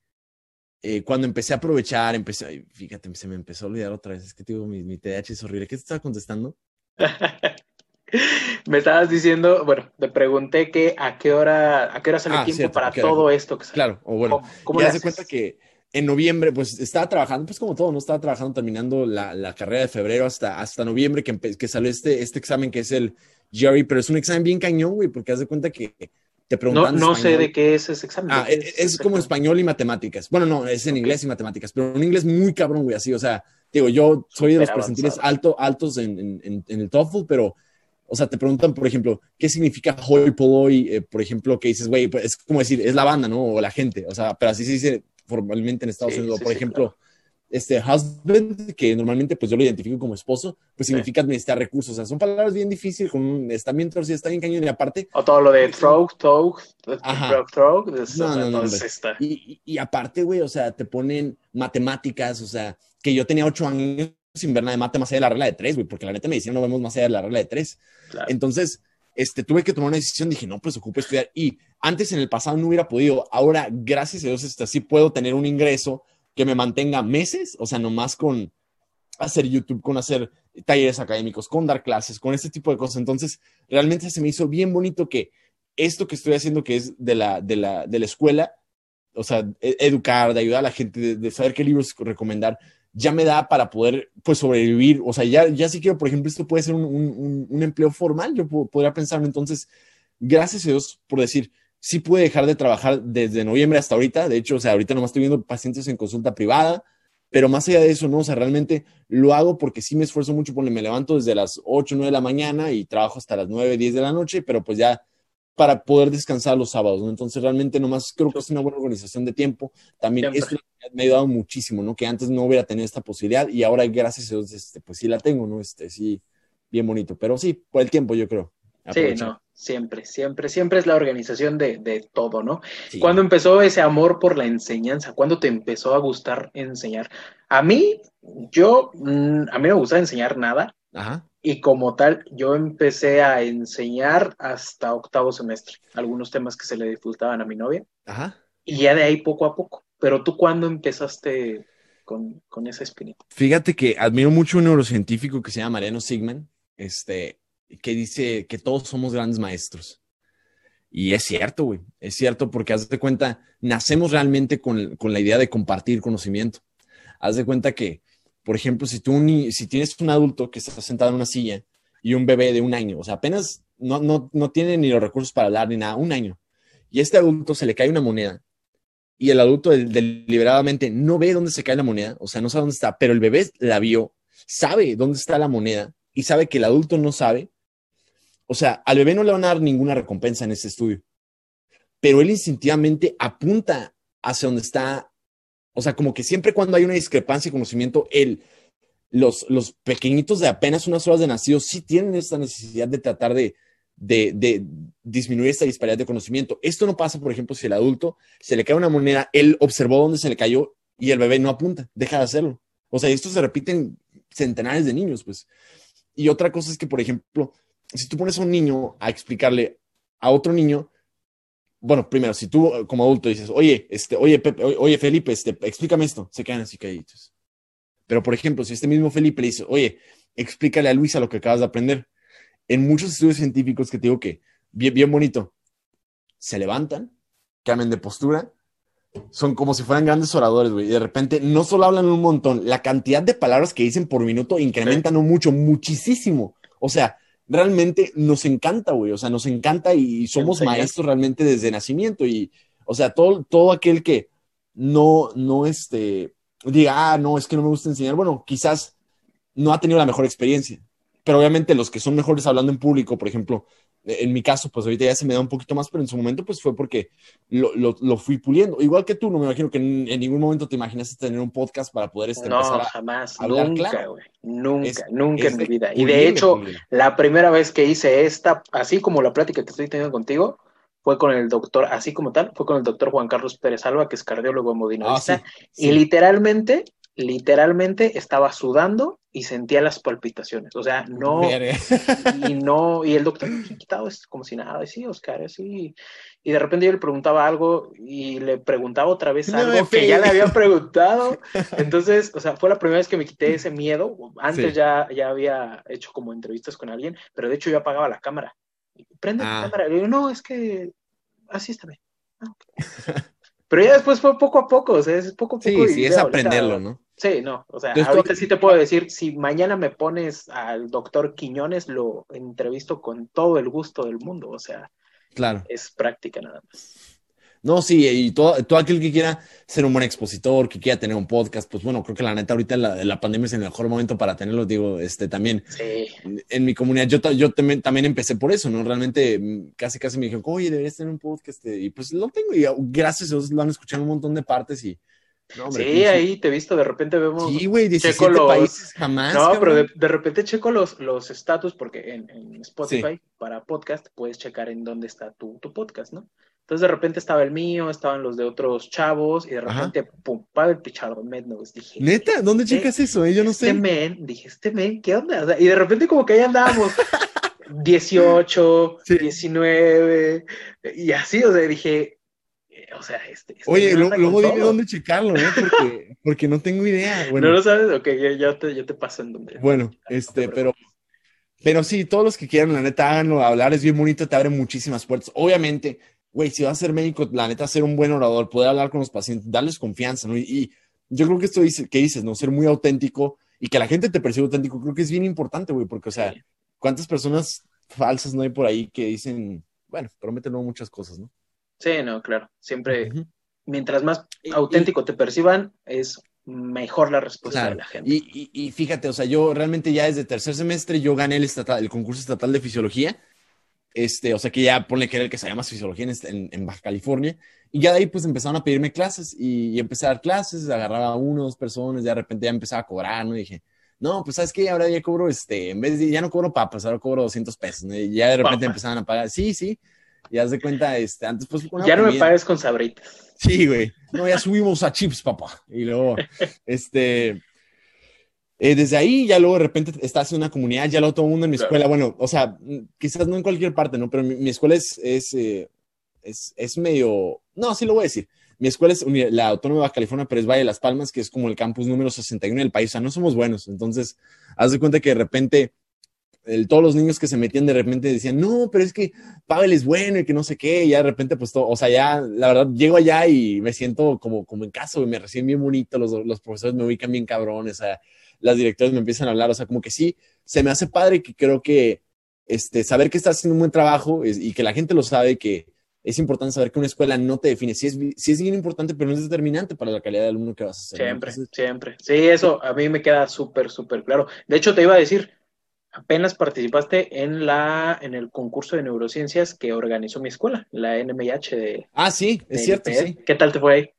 eh, cuando empecé a aprovechar, empecé, fíjate, se me empezó a olvidar otra vez, es que digo, mi, mi TDAH es horrible. ¿Qué te estaba contestando? <laughs> me estabas diciendo, bueno, te pregunté que a qué hora, a qué hora sale ah, tiempo para todo esto. Que claro, o bueno, ¿Cómo, ya se cuenta que en noviembre, pues estaba trabajando, pues como todo, ¿no? Estaba trabajando terminando la, la carrera de febrero hasta, hasta noviembre que, que salió este, este examen que es el GRE, pero es un examen bien cañón, güey, porque haz de cuenta que te preguntan. No, no sé de qué es ese examen. Ah, es, es como español y matemáticas. Bueno, no, es en inglés y matemáticas, pero un inglés muy cabrón, güey, así, o sea, digo, yo soy de los percentiles alto, altos en, en, en, el TOEFL, pero, o sea, te preguntan, por ejemplo, ¿qué significa hoy polloi? Eh, por ejemplo, que dices, güey, pues, es como decir, es la banda, ¿no? O la gente, o sea, pero así se dice formalmente en Estados Unidos. por ejemplo, este husband, que normalmente pues yo lo identifico como esposo, pues significa administrar recursos. O sea, son palabras bien difíciles, con, están bien torcidas, está bien cañón y aparte... O todo lo de throw, throw, throw, no, no, no, y, y, aparte, güey, o sea, te ponen matemáticas, o sea, que yo tenía ocho años sin ver nada de mate más allá de la regla de tres, güey, porque la neta me decían no vemos más allá de la regla de tres. Entonces, este, tuve que tomar una decisión, dije, no, pues ocupo estudiar. Y antes en el pasado no hubiera podido, ahora, gracias a Dios, este, sí puedo tener un ingreso que me mantenga meses, o sea, nomás con hacer YouTube, con hacer talleres académicos, con dar clases, con este tipo de cosas. Entonces, realmente se me hizo bien bonito que esto que estoy haciendo, que es de la, de la, de la escuela, o sea, e, educar, de ayudar a la gente, de, saber qué libros recomendar, ya me da para poder, pues, sobrevivir. O sea, ya, ya si quiero, por ejemplo, esto puede ser un, un, un empleo formal, yo podría pensarlo. Entonces, gracias a Dios por decir, sí pude dejar de trabajar desde noviembre hasta ahorita. De hecho, o sea, ahorita nomás estoy viendo pacientes en consulta privada, pero más allá de eso, no, o sea, realmente lo hago porque sí me esfuerzo mucho porque me levanto desde las 8, 9 de la mañana y trabajo hasta las 9, 10 de la noche, pero pues ya para poder descansar los sábados, ¿no? Entonces realmente nomás creo que es una buena organización de tiempo. También esto me ha ayudado muchísimo, ¿no? Que antes no hubiera tenido esta posibilidad y ahora gracias a Dios, este, pues sí la tengo, ¿no? Este, sí, bien bonito, pero sí, por el tiempo yo creo. Sí, no, siempre, siempre, siempre es la organización de, de todo, ¿no? ¿Cuándo empezó ese amor por la enseñanza? ¿Cuándo te empezó a gustar enseñar? A mí, yo, mm, a mí no me gusta enseñar nada. Ajá. Y como tal, yo empecé a enseñar hasta octavo semestre, algunos temas que se le disfrutaban a mi novia. Ajá. Y ya de ahí poco a poco. Pero tú, ¿cuándo empezaste con, con esa espinita? Fíjate que admiro mucho un neurocientífico que se llama Mariano Sigman. Este, que dice que todos somos grandes maestros. Y es cierto, güey, es cierto porque haz de cuenta, nacemos realmente con, con, la idea de compartir conocimiento. Haz de cuenta que, por ejemplo, si tú si tienes un adulto que está sentado en una silla y un bebé de un año, o sea, apenas no, no, no tiene ni los recursos para hablar ni nada, un año, y este adulto se le cae una moneda y el adulto deliberadamente no ve dónde se cae la moneda, o sea, no sabe dónde está, pero el bebé la vio, sabe dónde está la moneda y sabe que el adulto no sabe, o sea, al bebé no le van a dar ninguna recompensa en ese estudio, pero él instintivamente apunta hacia donde está, o sea, como que siempre cuando hay una discrepancia de conocimiento, él, los, los pequeñitos de apenas unas horas de nacido sí tienen esta necesidad de tratar de, de, de, disminuir esta disparidad de conocimiento. Esto no pasa, por ejemplo, si el adulto se le cae una moneda, él observó dónde se le cayó y el bebé no apunta, deja de hacerlo. O sea, esto se repite en centenares de niños, pues. Y otra cosa es que, por ejemplo, si tú pones a un niño a explicarle a otro niño, bueno, primero, si tú como adulto dices, oye, este, oye, oye, Felipe, este, explícame esto, se quedan así caídos. Pero, por ejemplo, si este mismo Felipe le dice, oye, explícale a Luisa lo que acabas de aprender, en muchos estudios científicos que te digo que, bien, bien bonito, se levantan, cambian de postura, son como si fueran grandes oradores, güey, y de repente no solo hablan un montón, la cantidad de palabras que dicen por minuto incrementan un mucho, muchísimo. O sea, realmente nos encanta, güey, o sea, nos encanta y somos maestros realmente desde nacimiento y, o sea, todo, todo aquel que no, no, este, diga, ah, no, es que no me gusta enseñar, bueno, quizás no ha tenido la mejor experiencia, pero obviamente los que son mejores hablando en público, por ejemplo, en mi caso, pues ahorita ya se me da un poquito más, pero en su momento, pues fue porque lo, lo, lo fui puliendo. Igual que tú, no me imagino que en, ningún momento te imaginas tener un podcast para poder este, no, jamás, nunca, güey. Nunca, nunca en mi vida. Y de hecho, la primera vez que hice esta, así como la plática que estoy teniendo contigo, fue con el doctor, así como tal, fue con el doctor Juan Carlos Pérez Alba, que es cardiólogo hemodinamista, ah, y literalmente literalmente estaba sudando y sentía las palpitaciones. O sea, no. y no, y el doctor me ha quitado es como si nada, sí, Oscar, así. Y de repente yo le preguntaba algo y le preguntaba otra vez algo que ya le había preguntado. <laughs> Entonces, o sea, fue la primera vez que me quité ese miedo. Antes ya, ya había hecho como entrevistas con alguien, pero de hecho yo apagaba la cámara. Prende la ah. cámara. Y yo, no, es que así está bien. Ah, pero ya después fue poco a poco, o sea, es poco a poco. Sí, sí, es aprenderlo, ¿no? Sí, no, o sea, ahorita sí te puedo decir, si mañana me pones al doctor Quiñones, lo entrevisto con todo el gusto del mundo, o sea, Claro. Es práctica nada más. No, sí, y todo, todo aquel que quiera ser un buen expositor, que quiera tener un podcast, pues bueno, creo que la neta ahorita la, la pandemia es el mejor momento para tenerlo, digo, este también Sí. en mi comunidad, yo, yo también, también empecé por eso, ¿no? Realmente mm, casi casi me dijeron, oye, deberías tener un podcast, eh, y pues lo tengo, y uh, gracias a Dios lo han escuchado en un montón de partes y... No, hombre, Sí, ahí te he visto, de repente vemos. Sí, güey, 17 Checo los- países jamás. No, pero de, de repente checo los los estatus porque en, en Spotify para podcast puedes checar en dónde está tu, tu podcast, ¿no? Entonces de repente estaba el mío, estaban los de otros chavos y de Ajá. repente, pum, Pavel Pichardo, Mednoves, dije. ¿Neta? ¿Dónde checas eso? eh? Yo no Este sé. men, dije, este men, ¿qué onda? O sea, y de repente como que ahí andábamos, <laughs> 18, Sí. 19, y así, o sea, dije, o sea, este... este Oye, lo- luego dime todo. dónde checarlo, ¿eh? Porque, porque no tengo idea. Bueno, ¿No lo sabes? Ok, yo, te, yo te paso en donde. Bueno, este, pero, pero sí, todos los que quieran, la neta, háganlo. Hablar es bien bonito, te abre muchísimas puertas. Obviamente, güey, si vas a ser médico, la neta, ser un buen orador, poder hablar con los pacientes, darles confianza, ¿no? Y, y yo creo que esto dice, que dices, ¿no? Ser muy auténtico y que la gente te perciba auténtico, creo que es bien importante, güey, porque, o sea. ¿cuántas personas falsas no hay por ahí que dicen, bueno, prometen muchas cosas, ¿no? Sí, no, claro. Siempre, mientras más Y- auténtico te perciban, es mejor la respuesta Claro. de la gente. Y, y- y fíjate, o sea, yo realmente ya desde tercer semestre yo gané el, estatal, el concurso estatal de fisiología. Este, o sea que ya ponle que era el que se llama fisiología en, este- en- en Baja California. Y ya de ahí pues empezaron a pedirme clases y, y empecé a dar clases, agarraba a uno, dos personas, ya de repente ya empezaba a cobrar, ¿no? Y dije, no, pues sabes qué, ahora ya cobro, este, en vez de, ya no cobro papas, ahora cobro 200 pesos, ¿no? Y ya de repente Papas. empezaban a pagar, sí, sí. Y haz de cuenta, este, antes pues... ya no me pagues con sabritas. Sí, güey. No, ya subimos a chips, papá. Y luego, <laughs> este, eh, desde ahí ya luego de repente estás en una comunidad, ya luego todo el mundo en mi escuela, bueno, o sea, mm, quizás no en cualquier parte, ¿no? Pero mi, mi escuela es, es, eh, es, es medio, no, sí lo voy a decir. Mi escuela es la Autónoma de California, pero es Valle de Las Palmas, que es como el campus número 61 del país. O sea, no somos buenos. Entonces, haz de cuenta que de repente el- todos los niños que se metían de repente decían, no, pero es que Pavel es bueno y que no sé qué, y ya de repente, pues, todo, o sea, ya, la verdad, llego allá y me siento como, como en casa, me reciben bien bonito, los, los profesores me ubican bien cabrones, o sea, las directoras me empiezan a hablar, o sea, como que sí, se me hace padre que creo que, este, saber que estás haciendo un buen trabajo es- y que la gente lo sabe, que es importante saber que una escuela no te define, sí es, sí es bien importante, pero no es determinante para la calidad de alumno que vas a ser. ¿no? Siempre, Entonces, siempre. Sí, eso a mí me queda súper, súper claro. De hecho, te iba a decir, apenas participaste en la, en el concurso de neurociencias que organizó mi escuela, la NMIH de, ah, sí, de es cierto, sí. ¿Qué tal te fue ahí?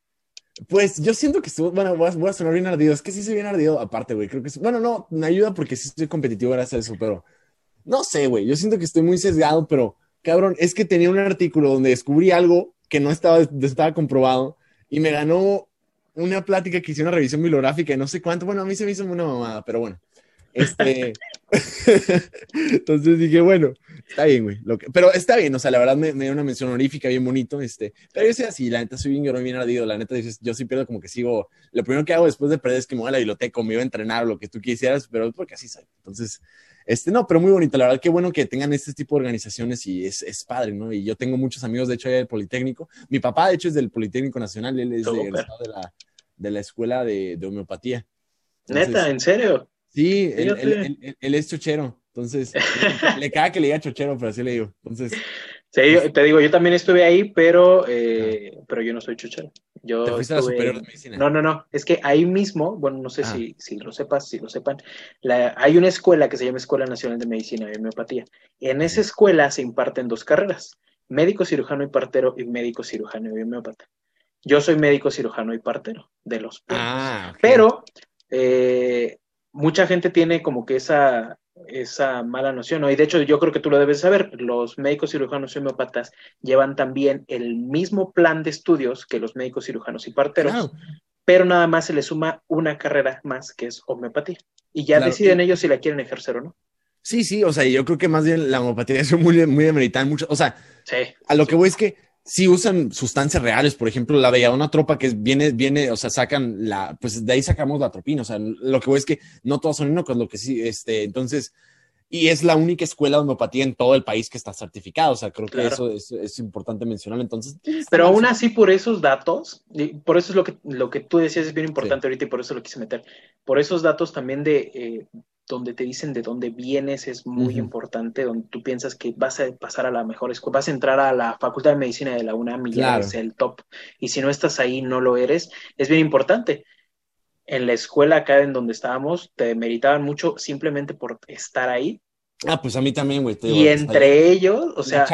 Pues yo siento que estuvo, bueno, voy a, voy a sonar bien ardido, es que sí soy bien ardido, aparte, güey, creo que sí, bueno, no, me ayuda porque sí soy competitivo gracias a eso, pero no sé, güey, yo siento que estoy muy sesgado, pero cabrón, es que tenía un artículo donde descubrí algo que no estaba, estaba comprobado y me ganó una plática que hice una revisión bibliográfica y no sé cuánto, bueno, a mí se me hizo una mamada, pero bueno, este, <laughs> <laughs> entonces dije, bueno, está bien, güey, lo que- pero está bien, o sea, la verdad me, me dio una mención honorífica bien bonito, este, pero yo soy así, la neta soy bien llorón, bien ardido, la neta dices, yo sí pierdo como que sigo, lo primero que hago después de perder es que me voy a la biblioteca, me iba a entrenar o lo que tú quisieras, pero es porque así soy, entonces, este, no, pero muy bonito, la verdad, qué bueno que tengan este tipo de organizaciones y es, es padre, ¿no? Y yo tengo muchos amigos, de hecho, allá del Politécnico, mi papá, de hecho, es del Politécnico Nacional, él es de, de la, de la escuela de, de homeopatía. Neta, ¿en serio? Sí, él, Fíjate. él- él- él- él es chochero, entonces le caga que le diga chochero, pero así le digo. Entonces, Sí, yo- te digo, yo también estuve ahí, pero, eh, pero yo no soy chuchero. Yo te fuiste a la superior de medicina. No, no, no. Es que ahí mismo, bueno, no sé Ah. si, si lo sepas, si lo sepan, la, hay una escuela que se llama Escuela Nacional de Medicina y Homeopatía. En esa escuela se imparten dos carreras, médico cirujano y partero y médico cirujano y homeópata. Yo soy médico cirujano y partero de los pueblos. Ah. Pero eh, mucha gente tiene como que esa, esa mala noción, ¿no? Y de hecho yo creo que tú lo debes saber, los médicos cirujanos y homeópatas llevan también el mismo plan de estudios que los médicos cirujanos y parteros, Claro. pero nada más se les suma una carrera más que es homeopatía. Y ya Claro, deciden ellos si la quieren ejercer o no. Sí, sí, o sea, yo creo que más bien la homeopatía es muy, muy demeritada mucho, o sea, Sí. a lo que voy es que sí usan sustancias reales, por ejemplo, la belladona tropa que viene, viene, o sea, sacan la, pues de ahí sacamos la tropina, o sea, lo que voy es que no todos son inocuos, lo que sí, este, entonces, y es la única escuela de homeopatía en todo el país que está certificada, o sea, creo que eso es, es importante mencionarlo, entonces. Pero aún así, por esos datos, y por eso es lo que, lo que tú decías es bien importante ahorita y por eso lo quise meter, por esos datos también de, eh, donde te dicen de dónde vienes es muy importante, donde tú piensas que vas a pasar a la mejor escuela, vas a entrar a la Facultad de Medicina de la UNAM y ya eres el top. Y si no estás ahí, no lo eres, es bien importante. En la escuela acá en donde estábamos, te meritaban mucho simplemente por estar ahí. Ah, pues a mí también, güey. Y entre ellos, o sea,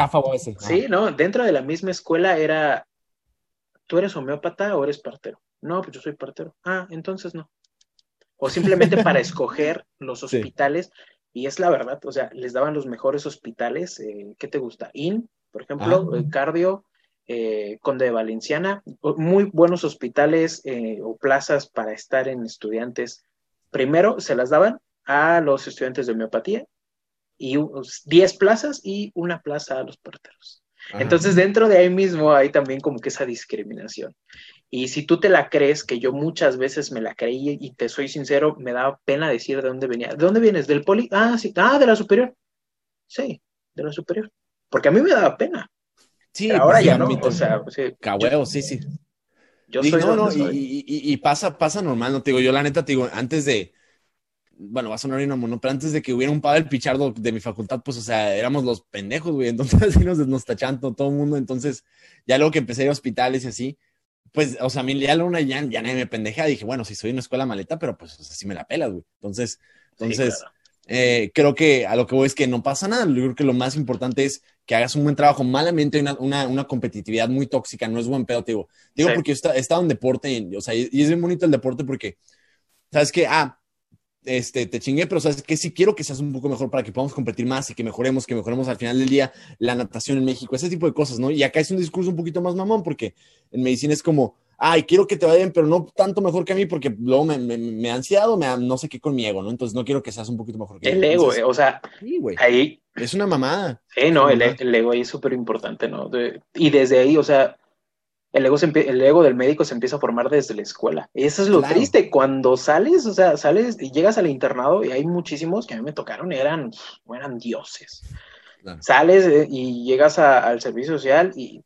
sí, ¿no? Dentro de la misma escuela era, ¿tú eres homeópata o eres partero? No, pues yo soy partero. Ah, entonces no o simplemente para <laughs> escoger los hospitales. Y es la verdad, o sea, les daban los mejores hospitales. Eh, ¿Qué te gusta? IN, por ejemplo, ah. Cardio, eh, Conde de Valenciana, muy buenos hospitales eh, o plazas para estar en estudiantes. Primero se las daban a los estudiantes de homeopatía y 10 plazas y una plaza a los parteros. Entonces, dentro de ahí mismo hay también como que esa discriminación. Y si tú te la crees, que yo muchas veces me la creí y te soy sincero, me da pena decir de dónde venía. ¿De dónde vienes? ¿Del poli? Ah, sí. Ah, de la superior. Sí, de la superior. Porque a mí me daba pena. Sí, ahora pues ya no. O sea, sí, sí, sí. Yo soy no, no, y, y, pasa, pasa normal, no te digo, yo la neta te digo, antes de, bueno, va a sonar una mono, pero antes de que hubiera un Pavel Pichardo de mi facultad, pues, o sea, éramos los pendejos, güey, <laughs> entonces así nos, nos todo, el mundo, entonces, ya luego que empecé a ir a hospitales y así, pues, o sea, a mí ya una ya, ya nadie me pendeja, dije, bueno, si soy una escuela maleta, pero pues, o sea, sí me la pela, güey. Entonces, entonces, eh, creo que a lo que voy es que no pasa nada. Yo creo que lo más importante es que hagas un buen trabajo. Malamente una, una, una competitividad muy tóxica, no es buen pedo, te digo. Digo porque he estado en deporte, o sea, y, y es bien bonito el deporte porque, ¿sabes qué? Ah, este, te chingué, pero sabes que sí quiero que seas un poco mejor para que podamos competir más y que mejoremos, que mejoremos al final del día la natación en México, ese tipo de cosas, ¿no? Y acá es un discurso un poquito más mamón, porque en medicina es como, ay, quiero que te vaya bien, pero no tanto mejor que a mí, porque luego me, me, me ha ansiado, me no sé qué con mi ego, ¿no? Entonces no quiero que seas un poquito mejor que El ego, o sea, ahí... Es una mamada. Sí, no, el, el, ego ahí es súper importante, ¿no? y desde ahí, o sea, el ego, el ego del médico se empieza a formar desde la escuela. Y eso es lo triste. Cuando sales, o sea, sales y llegas al internado, y hay muchísimos que a mí me tocaron, eran, eran dioses. Sales eh, y llegas al servicio social y,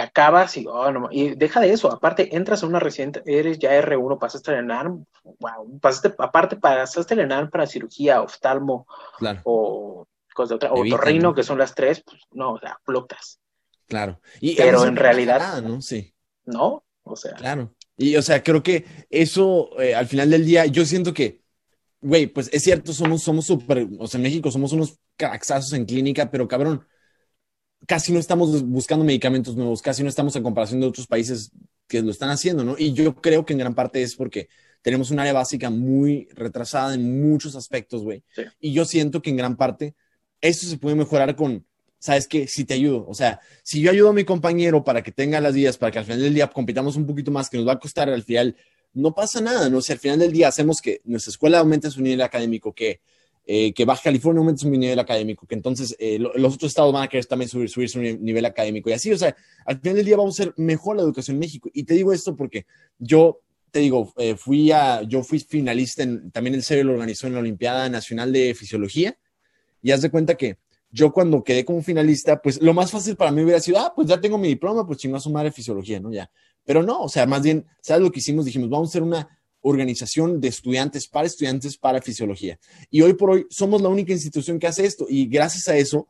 acabas y, oh, no, y deja de eso. Aparte, entras a una reciente, eres ya R1, pasaste el ENARM, wow, pasaste, aparte pasaste el ENARM para cirugía, oftalmo o cosas de otra, o torrino, que son las tres, pues no, o sea, flotas. Claro. Y Pero en realidad. ¿no? Sí. No, o sea. Claro. Y o sea, creo que eso, eh, al final del día, yo siento que, güey, pues es cierto, somos somos súper, o sea, en México somos unos craxazos en clínica, pero cabrón, casi no estamos buscando medicamentos nuevos, casi no estamos en comparación de otros países que lo están haciendo, ¿no? Y yo creo que en gran parte es porque tenemos un área básica muy retrasada en muchos aspectos, güey. Y yo siento que en gran parte eso se puede mejorar con ¿sabes qué? Si te ayudo. O sea, si yo ayudo a mi compañero para que tenga las vías, para que al final del día compitamos un poquito más, que nos va a costar al final, no pasa nada, ¿no? Si al final del día hacemos que nuestra escuela aumente su nivel académico, que, eh, que Baja California aumente su nivel académico, que entonces eh, los otros estados van a querer también subir, subir su nivel académico y así, o sea, al final del día vamos a ser mejor la educación en México. Y te digo esto porque yo te digo, eh, fui a, yo fui finalista en, también el serio lo organizó en la Olimpiada Nacional de Fisiología y haz de cuenta que yo cuando quedé como finalista, pues lo más fácil para mí hubiera sido, ah, pues ya tengo mi diploma, pues chingo a su madre fisiología, ¿no? Ya. Pero no, o sea, más bien, ¿sabes lo que hicimos? Dijimos, vamos a hacer una organización de estudiantes para estudiantes para fisiología. Y hoy por hoy somos la única institución que hace esto. Y gracias a eso,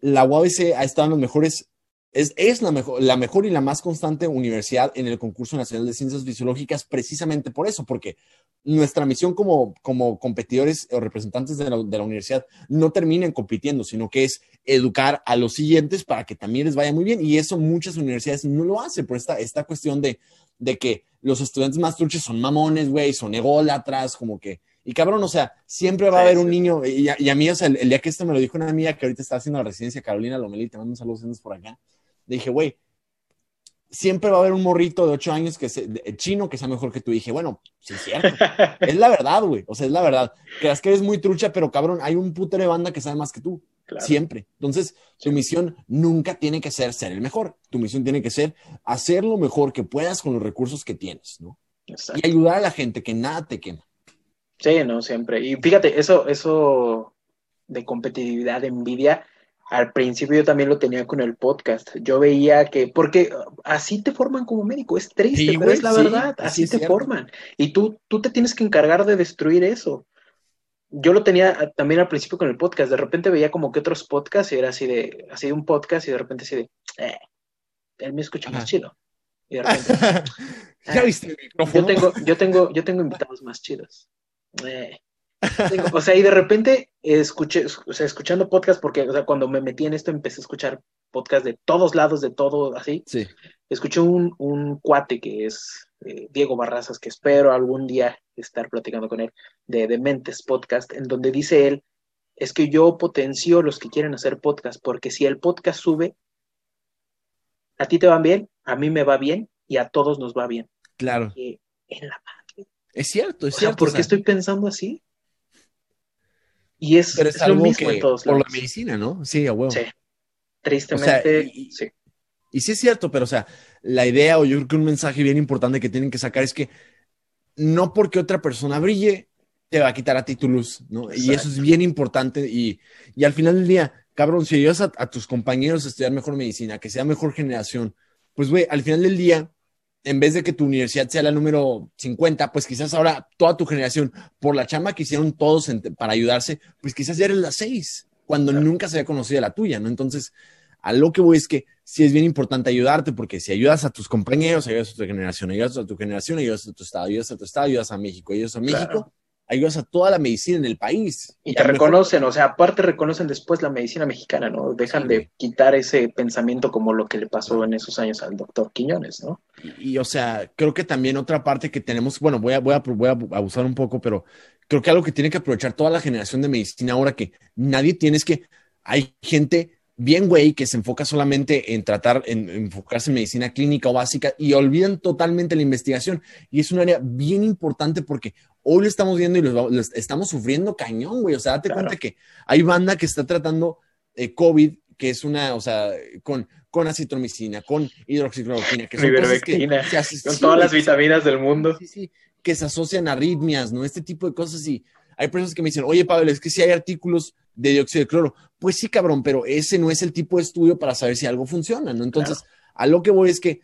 la UABC ha estado en los mejores es, la, mejor, la mejor y la más constante universidad en el concurso nacional de ciencias fisiológicas precisamente por eso, porque nuestra misión como, como competidores o representantes de la, universidad no termina compitiendo, sino que es educar a los siguientes para que también les vaya muy bien. Y eso muchas universidades no lo hacen por esta, esta cuestión de, de que los estudiantes más truches son mamones, güey, son ególatras, como que... Y cabrón, o sea, siempre va a haber un niño, y a, mí, o sea, el, día que esto me lo dijo una amiga que ahorita está haciendo la residencia, Carolina Lomelí, te mando un saludo por acá dije, güey, siempre va a haber un morrito de ocho años que se, chino que sea mejor que tú. dije, bueno, sí es cierto. <laughs> es la verdad, güey. O sea, es la verdad. Creas que eres muy trucha, pero cabrón, hay un putero de banda que sabe más que tú. Siempre. Entonces, tu misión nunca tiene que ser ser el mejor. Tu misión tiene que ser hacer lo mejor que puedas con los recursos que tienes, ¿no? Y ayudar a la gente, que nada te quema. Sí, no, siempre. Y fíjate, eso, eso de competitividad, de envidia, al principio yo también lo tenía con el podcast. Yo veía que, porque así te forman como médico, es triste, pero es la verdad, así, te forman. Y tú, tú te tienes que encargar de destruir eso. yo lo tenía también al principio con el podcast. De repente veía como que otros podcasts y era así de, así de un podcast y de repente así de, eh, él me escucha más chido. Y de repente, <laughs> ¿Ya "Ah, viste el micrófono? yo tengo, yo tengo, yo tengo invitados más chidos. Eh, o sea, y de repente escuché, o sea, escuchando podcast, porque, o sea, cuando me metí en esto empecé a escuchar podcast de todos lados, de todo así. Sí. Escuché un, un cuate que es eh, Diego Barrazas, que espero algún día estar platicando con él, de Dementes Podcast, en donde dice él, es que yo potencio los que quieren hacer podcast, porque si el podcast sube, a ti te van bien, a mí me va bien y a todos nos va bien. Claro. Y en la madre. Es cierto, es O sea, cierto. ¿por o qué sea, estoy pensando así? Y es, pero es, es lo algo mismo que en todos por la lados. medicina, ¿no? Sí, a huevo. Sí. Tristemente, y- y- sí. Y sí es cierto, pero o sea, la idea o yo creo que un mensaje bien importante que tienen que sacar es que no porque otra persona brille te va a quitar a ti tu luz, ¿no? Y eso es bien importante y, y al final del día, cabrón, si ayudas a, a tus compañeros a estudiar mejor medicina, que sea mejor generación, pues güey, al final del día, en vez de que tu universidad sea la número 50, pues quizás ahora toda tu generación, por la chamba que hicieron todos en- para ayudarse, pues quizás ya eres la 6, cuando Claro. nunca se había conocido la tuya, ¿no? Entonces, a lo que voy es que sí es bien importante ayudarte, porque si ayudas a tus compañeros, ayudas a tu generación, ayudas a tu generación, ayudas a tu estado, ayudas a tu estado, ayudas a México, ayudas a Claro. Ayudas a toda la medicina en el país. Y te mejor- reconocen, o sea, aparte reconocen después la medicina mexicana, ¿no? Dejan Sí, de quitar ese pensamiento como lo que le pasó en esos años al doctor Quiñones, ¿no? Y, y, o sea, creo que también otra parte que tenemos, bueno, voy a, voy a, voy a abusar un poco, pero creo que algo que tiene que aprovechar toda la generación de medicina ahora que nadie tiene es que hay gente bien güey que se enfoca solamente en tratar, en, en enfocarse en medicina clínica o básica y olvidan totalmente la investigación. Y es un área bien importante porque hoy lo estamos viendo y lo, lo estamos sufriendo cañón, güey. O sea, date Claro. cuenta que hay banda que está tratando eh, COVID, que es una, o sea, con, con acitromicina, con hidroxicloroquina, que son cosas que se Con todas las vitaminas del mundo. Sí, sí, que se asocian a arritmias, ¿no? Este tipo de cosas y hay personas que me dicen, oye, Pablo, es que si hay artículos de dióxido de cloro. Pues sí, cabrón, pero ese no es el tipo de estudio para saber si algo funciona, ¿no? Entonces, a lo que voy es que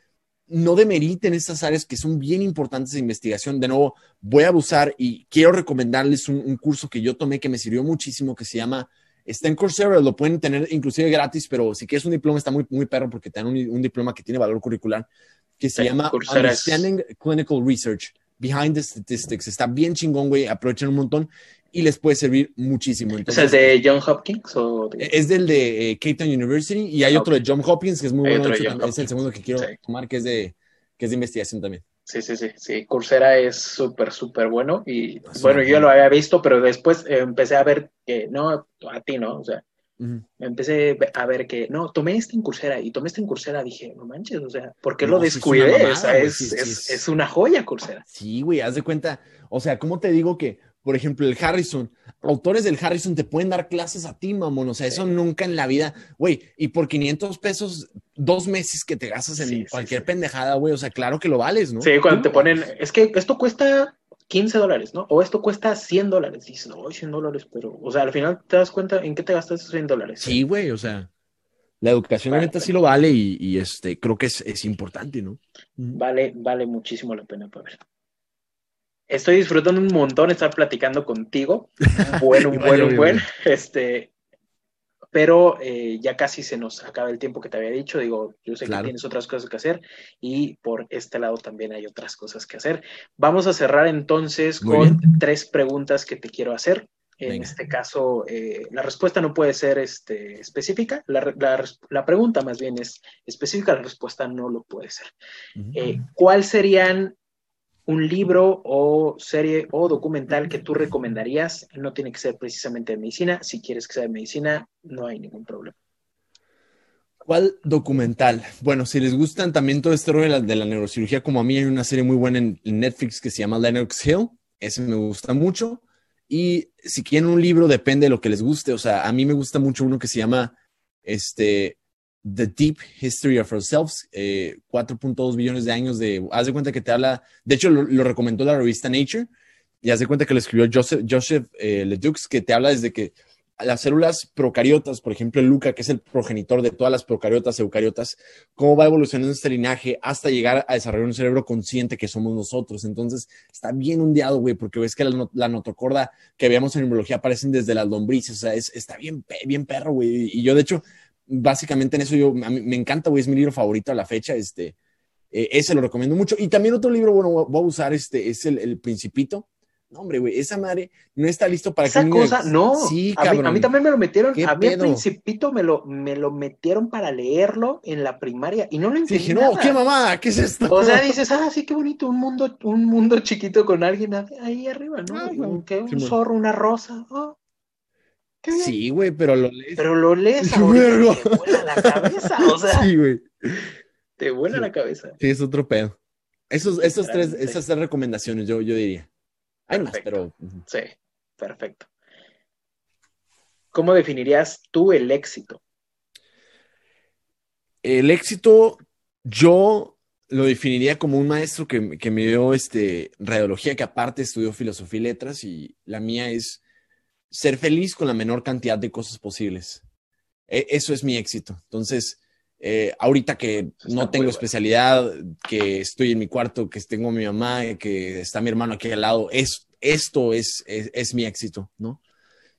no demeriten estas áreas que son bien importantes de investigación. De nuevo, voy a abusar y quiero recomendarles un, un curso que yo tomé que me sirvió muchísimo, que se llama, está en Coursera, lo pueden tener inclusive gratis, pero si quieres un diploma está muy, muy perro porque te dan un, un diploma que tiene valor curricular, que se Sí, llama Coursera es- Understanding Clinical Research. Behind the Statistics. Está bien chingón, güey. Aprovechen un montón y les puede servir muchísimo. ¿Es Entonces, el de John Hopkins o de- es del de eh, Cape Town University y hay Ah, otro de John Hopkins que es muy Hay bueno. hecho, es el segundo que quiero Sí. tomar, que es de, que es de investigación también. Sí, sí, sí, sí. Coursera es súper, súper bueno. Y Es bueno, yo buena. lo había visto, pero después eh, empecé a ver que, no, a ti, ¿no? O sea, Empecé a ver que, no, tomé en Coursera y tomé en Coursera. Dije, no manches, o sea, ¿por qué No, lo es una descuidé? mamada, o sea, es, sí, es, es- es una joya Coursera. Sí, güey, haz de cuenta. O sea, ¿cómo te digo que, por ejemplo, el Harrison, autores del Harrison te pueden dar clases a ti, mamón? O sea, eso nunca en la vida, güey. Y por 500 pesos, dos meses que te gastas en cualquier pendejada, güey. O sea, claro que lo vales, ¿no? Sí, cuando te ponen, es que esto cuesta 15 dólares, ¿no? O esto cuesta 100 dólares. Dices, no, 100 dólares, pero, o sea, al final te das cuenta en qué te gastas esos 100 dólares. Sí, güey, o sea, la educación, la neta, vale. sí lo vale y, y, este, creo que es, es importante, ¿no? Vale, vale muchísimo la pena, Pavel. Estoy disfrutando un montón estar platicando contigo. Un <laughs> buen, un Igual buen, yo, un igual. buen. Este, pero eh, ya casi se nos acaba el tiempo que te había dicho. Digo, yo sé Claro. que tienes otras cosas que hacer y por este lado también hay otras cosas que hacer. Vamos a cerrar entonces Muy con tres preguntas que te quiero hacer. En Venga. este caso, eh, la respuesta no puede ser este, específica. La, la pregunta más bien es específica, la respuesta no lo puede ser. Eh, ¿Cuál serían un libro o serie o documental que tú recomendarías? No tiene que ser precisamente de medicina. Si quieres que sea de medicina, no hay ningún problema. ¿Cuál documental? Bueno, si les gustan también todo este rollo de la, de la neurocirugía, como a mí hay una serie muy buena en, en Netflix que se llama Lennox Hill, ese me gusta mucho. Y si quieren un libro, depende de lo que les guste. O sea, a mí me gusta mucho uno que se llama este, The Deep History of Ourselves, eh, 4.2 billones de años de... Haz de cuenta que te habla, de hecho lo, recomendó la revista Nature, y haz de cuenta que lo escribió Joseph, Joseph eh, que te habla desde que las células procariotas, por ejemplo, Luca, que es el progenitor de todas las procariotas, eucariotas, cómo va evolucionando este linaje hasta llegar a desarrollar un cerebro consciente que somos nosotros. Entonces, está bien ondeado, güey, porque ves que la, notocorda que veíamos en neurología aparecen desde las lombrices, o sea, está bien, bien perro, güey. Y yo, de hecho, básicamente en eso yo, me encanta, güey, es mi libro favorito a la fecha, este, eh, ese lo recomiendo mucho. Y también otro libro, bueno, voy a usar este, es el, el Principito no, hombre, güey, esa madre no está listo para esa cosa, no. Sí, a Mí, a mí, también me lo metieron, a mí al principito me lo, me lo metieron para leerlo en la primaria y no lo entendí. dije, no, qué mamá, ¿qué es esto? O sea, dices, ah, sí, qué bonito, un mundo, un mundo chiquito con alguien ahí arriba, ¿no? Ah, un, zorro, una rosa. Oh, sí, güey, pero lo lees. Pero lo lees <laughs> ahorita te vuela la cabeza, o sea. Sí, güey. Te vuela la cabeza. Sí, es otro pedo. Esos, esos tres, esas tres recomendaciones, yo, yo diría. Hay más, pero. Sí, perfecto. ¿Cómo definirías tú el éxito? El éxito, yo lo definiría como un maestro que, me dio este, radiología, que aparte estudió filosofía y letras, y la mía es ser feliz con la menor cantidad de cosas posibles. E, eso es mi éxito. Entonces, eh, ahorita que no tengo especialidad, que estoy en mi cuarto, que tengo a mi mamá, que está mi hermano aquí al lado, es, esto es, es, mi éxito, ¿no?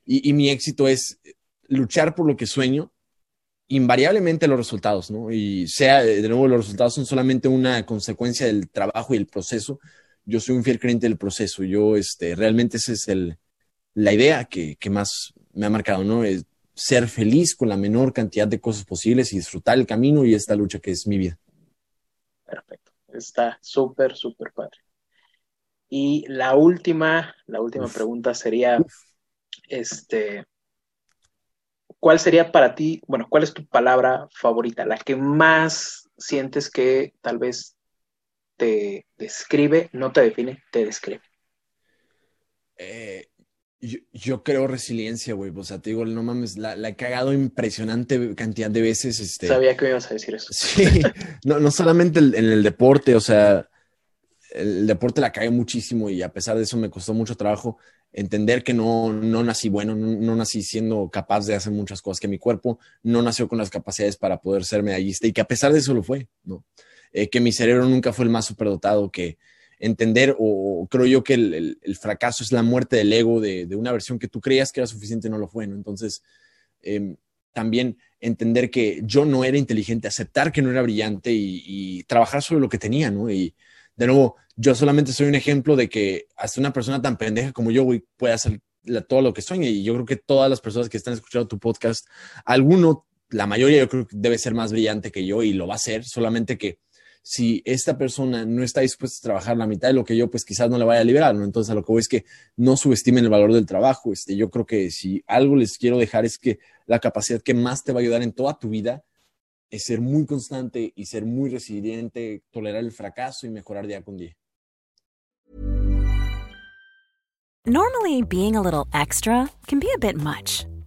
Y, mi éxito es luchar por lo que sueño, invariablemente los resultados, ¿no? Y sea, de nuevo, los resultados son solamente una consecuencia del trabajo y el proceso. Yo soy un fiel creyente del proceso. Yo, este, realmente esa es el, la idea que, que más me ha marcado, ¿no? Es, ser feliz con la menor cantidad de cosas posibles y disfrutar el camino y esta lucha que es mi vida. Perfecto. Está súper, súper padre. Y la última, la última pregunta sería, este, ¿cuál sería para ti, bueno, cuál es tu palabra favorita, la que más sientes que tal vez te describe, no te define, te describe? Eh, yo, creo resiliencia, güey. O sea, te digo, no mames, la, he cagado impresionante cantidad de veces. Este... Sabía que me ibas a decir eso. Sí, no, no solamente en el deporte, o sea, el deporte la cagué muchísimo y a pesar de eso me costó mucho trabajo entender que no, no nací bueno, no, nací siendo capaz de hacer muchas cosas, que mi cuerpo no nació con las capacidades para poder ser medallista y que a pesar de eso lo fue, ¿no? Eh, que mi cerebro nunca fue el más superdotado, que, entender, o creo yo que el, fracaso es la muerte del ego de, una versión que tú creías que era suficiente no lo fue, ¿no? Entonces, em, también entender que yo no era inteligente, aceptar que no era brillante y, trabajar sobre lo que tenía, ¿no? Y de nuevo, yo solamente soy un ejemplo de que hasta una persona tan pendeja como yo, puede hacer todo lo que sueña. Y yo creo que todas las personas que están escuchando tu podcast, alguno, la mayoría yo creo que debe ser más brillante que yo y lo va a ser, solamente que si esta persona no está dispuesta a trabajar la mitad de lo que yo, pues quizás no le vaya a liberar. Entonces, lo que voy es que no subestimen el valor del trabajo. Este, yo creo que si algo les quiero dejar es que la capacidad que más te va a ayudar en toda tu vida es ser muy constante y ser muy resiliente, tolerar el fracaso y mejorar día con día. Normally, being a little extra can be a bit much,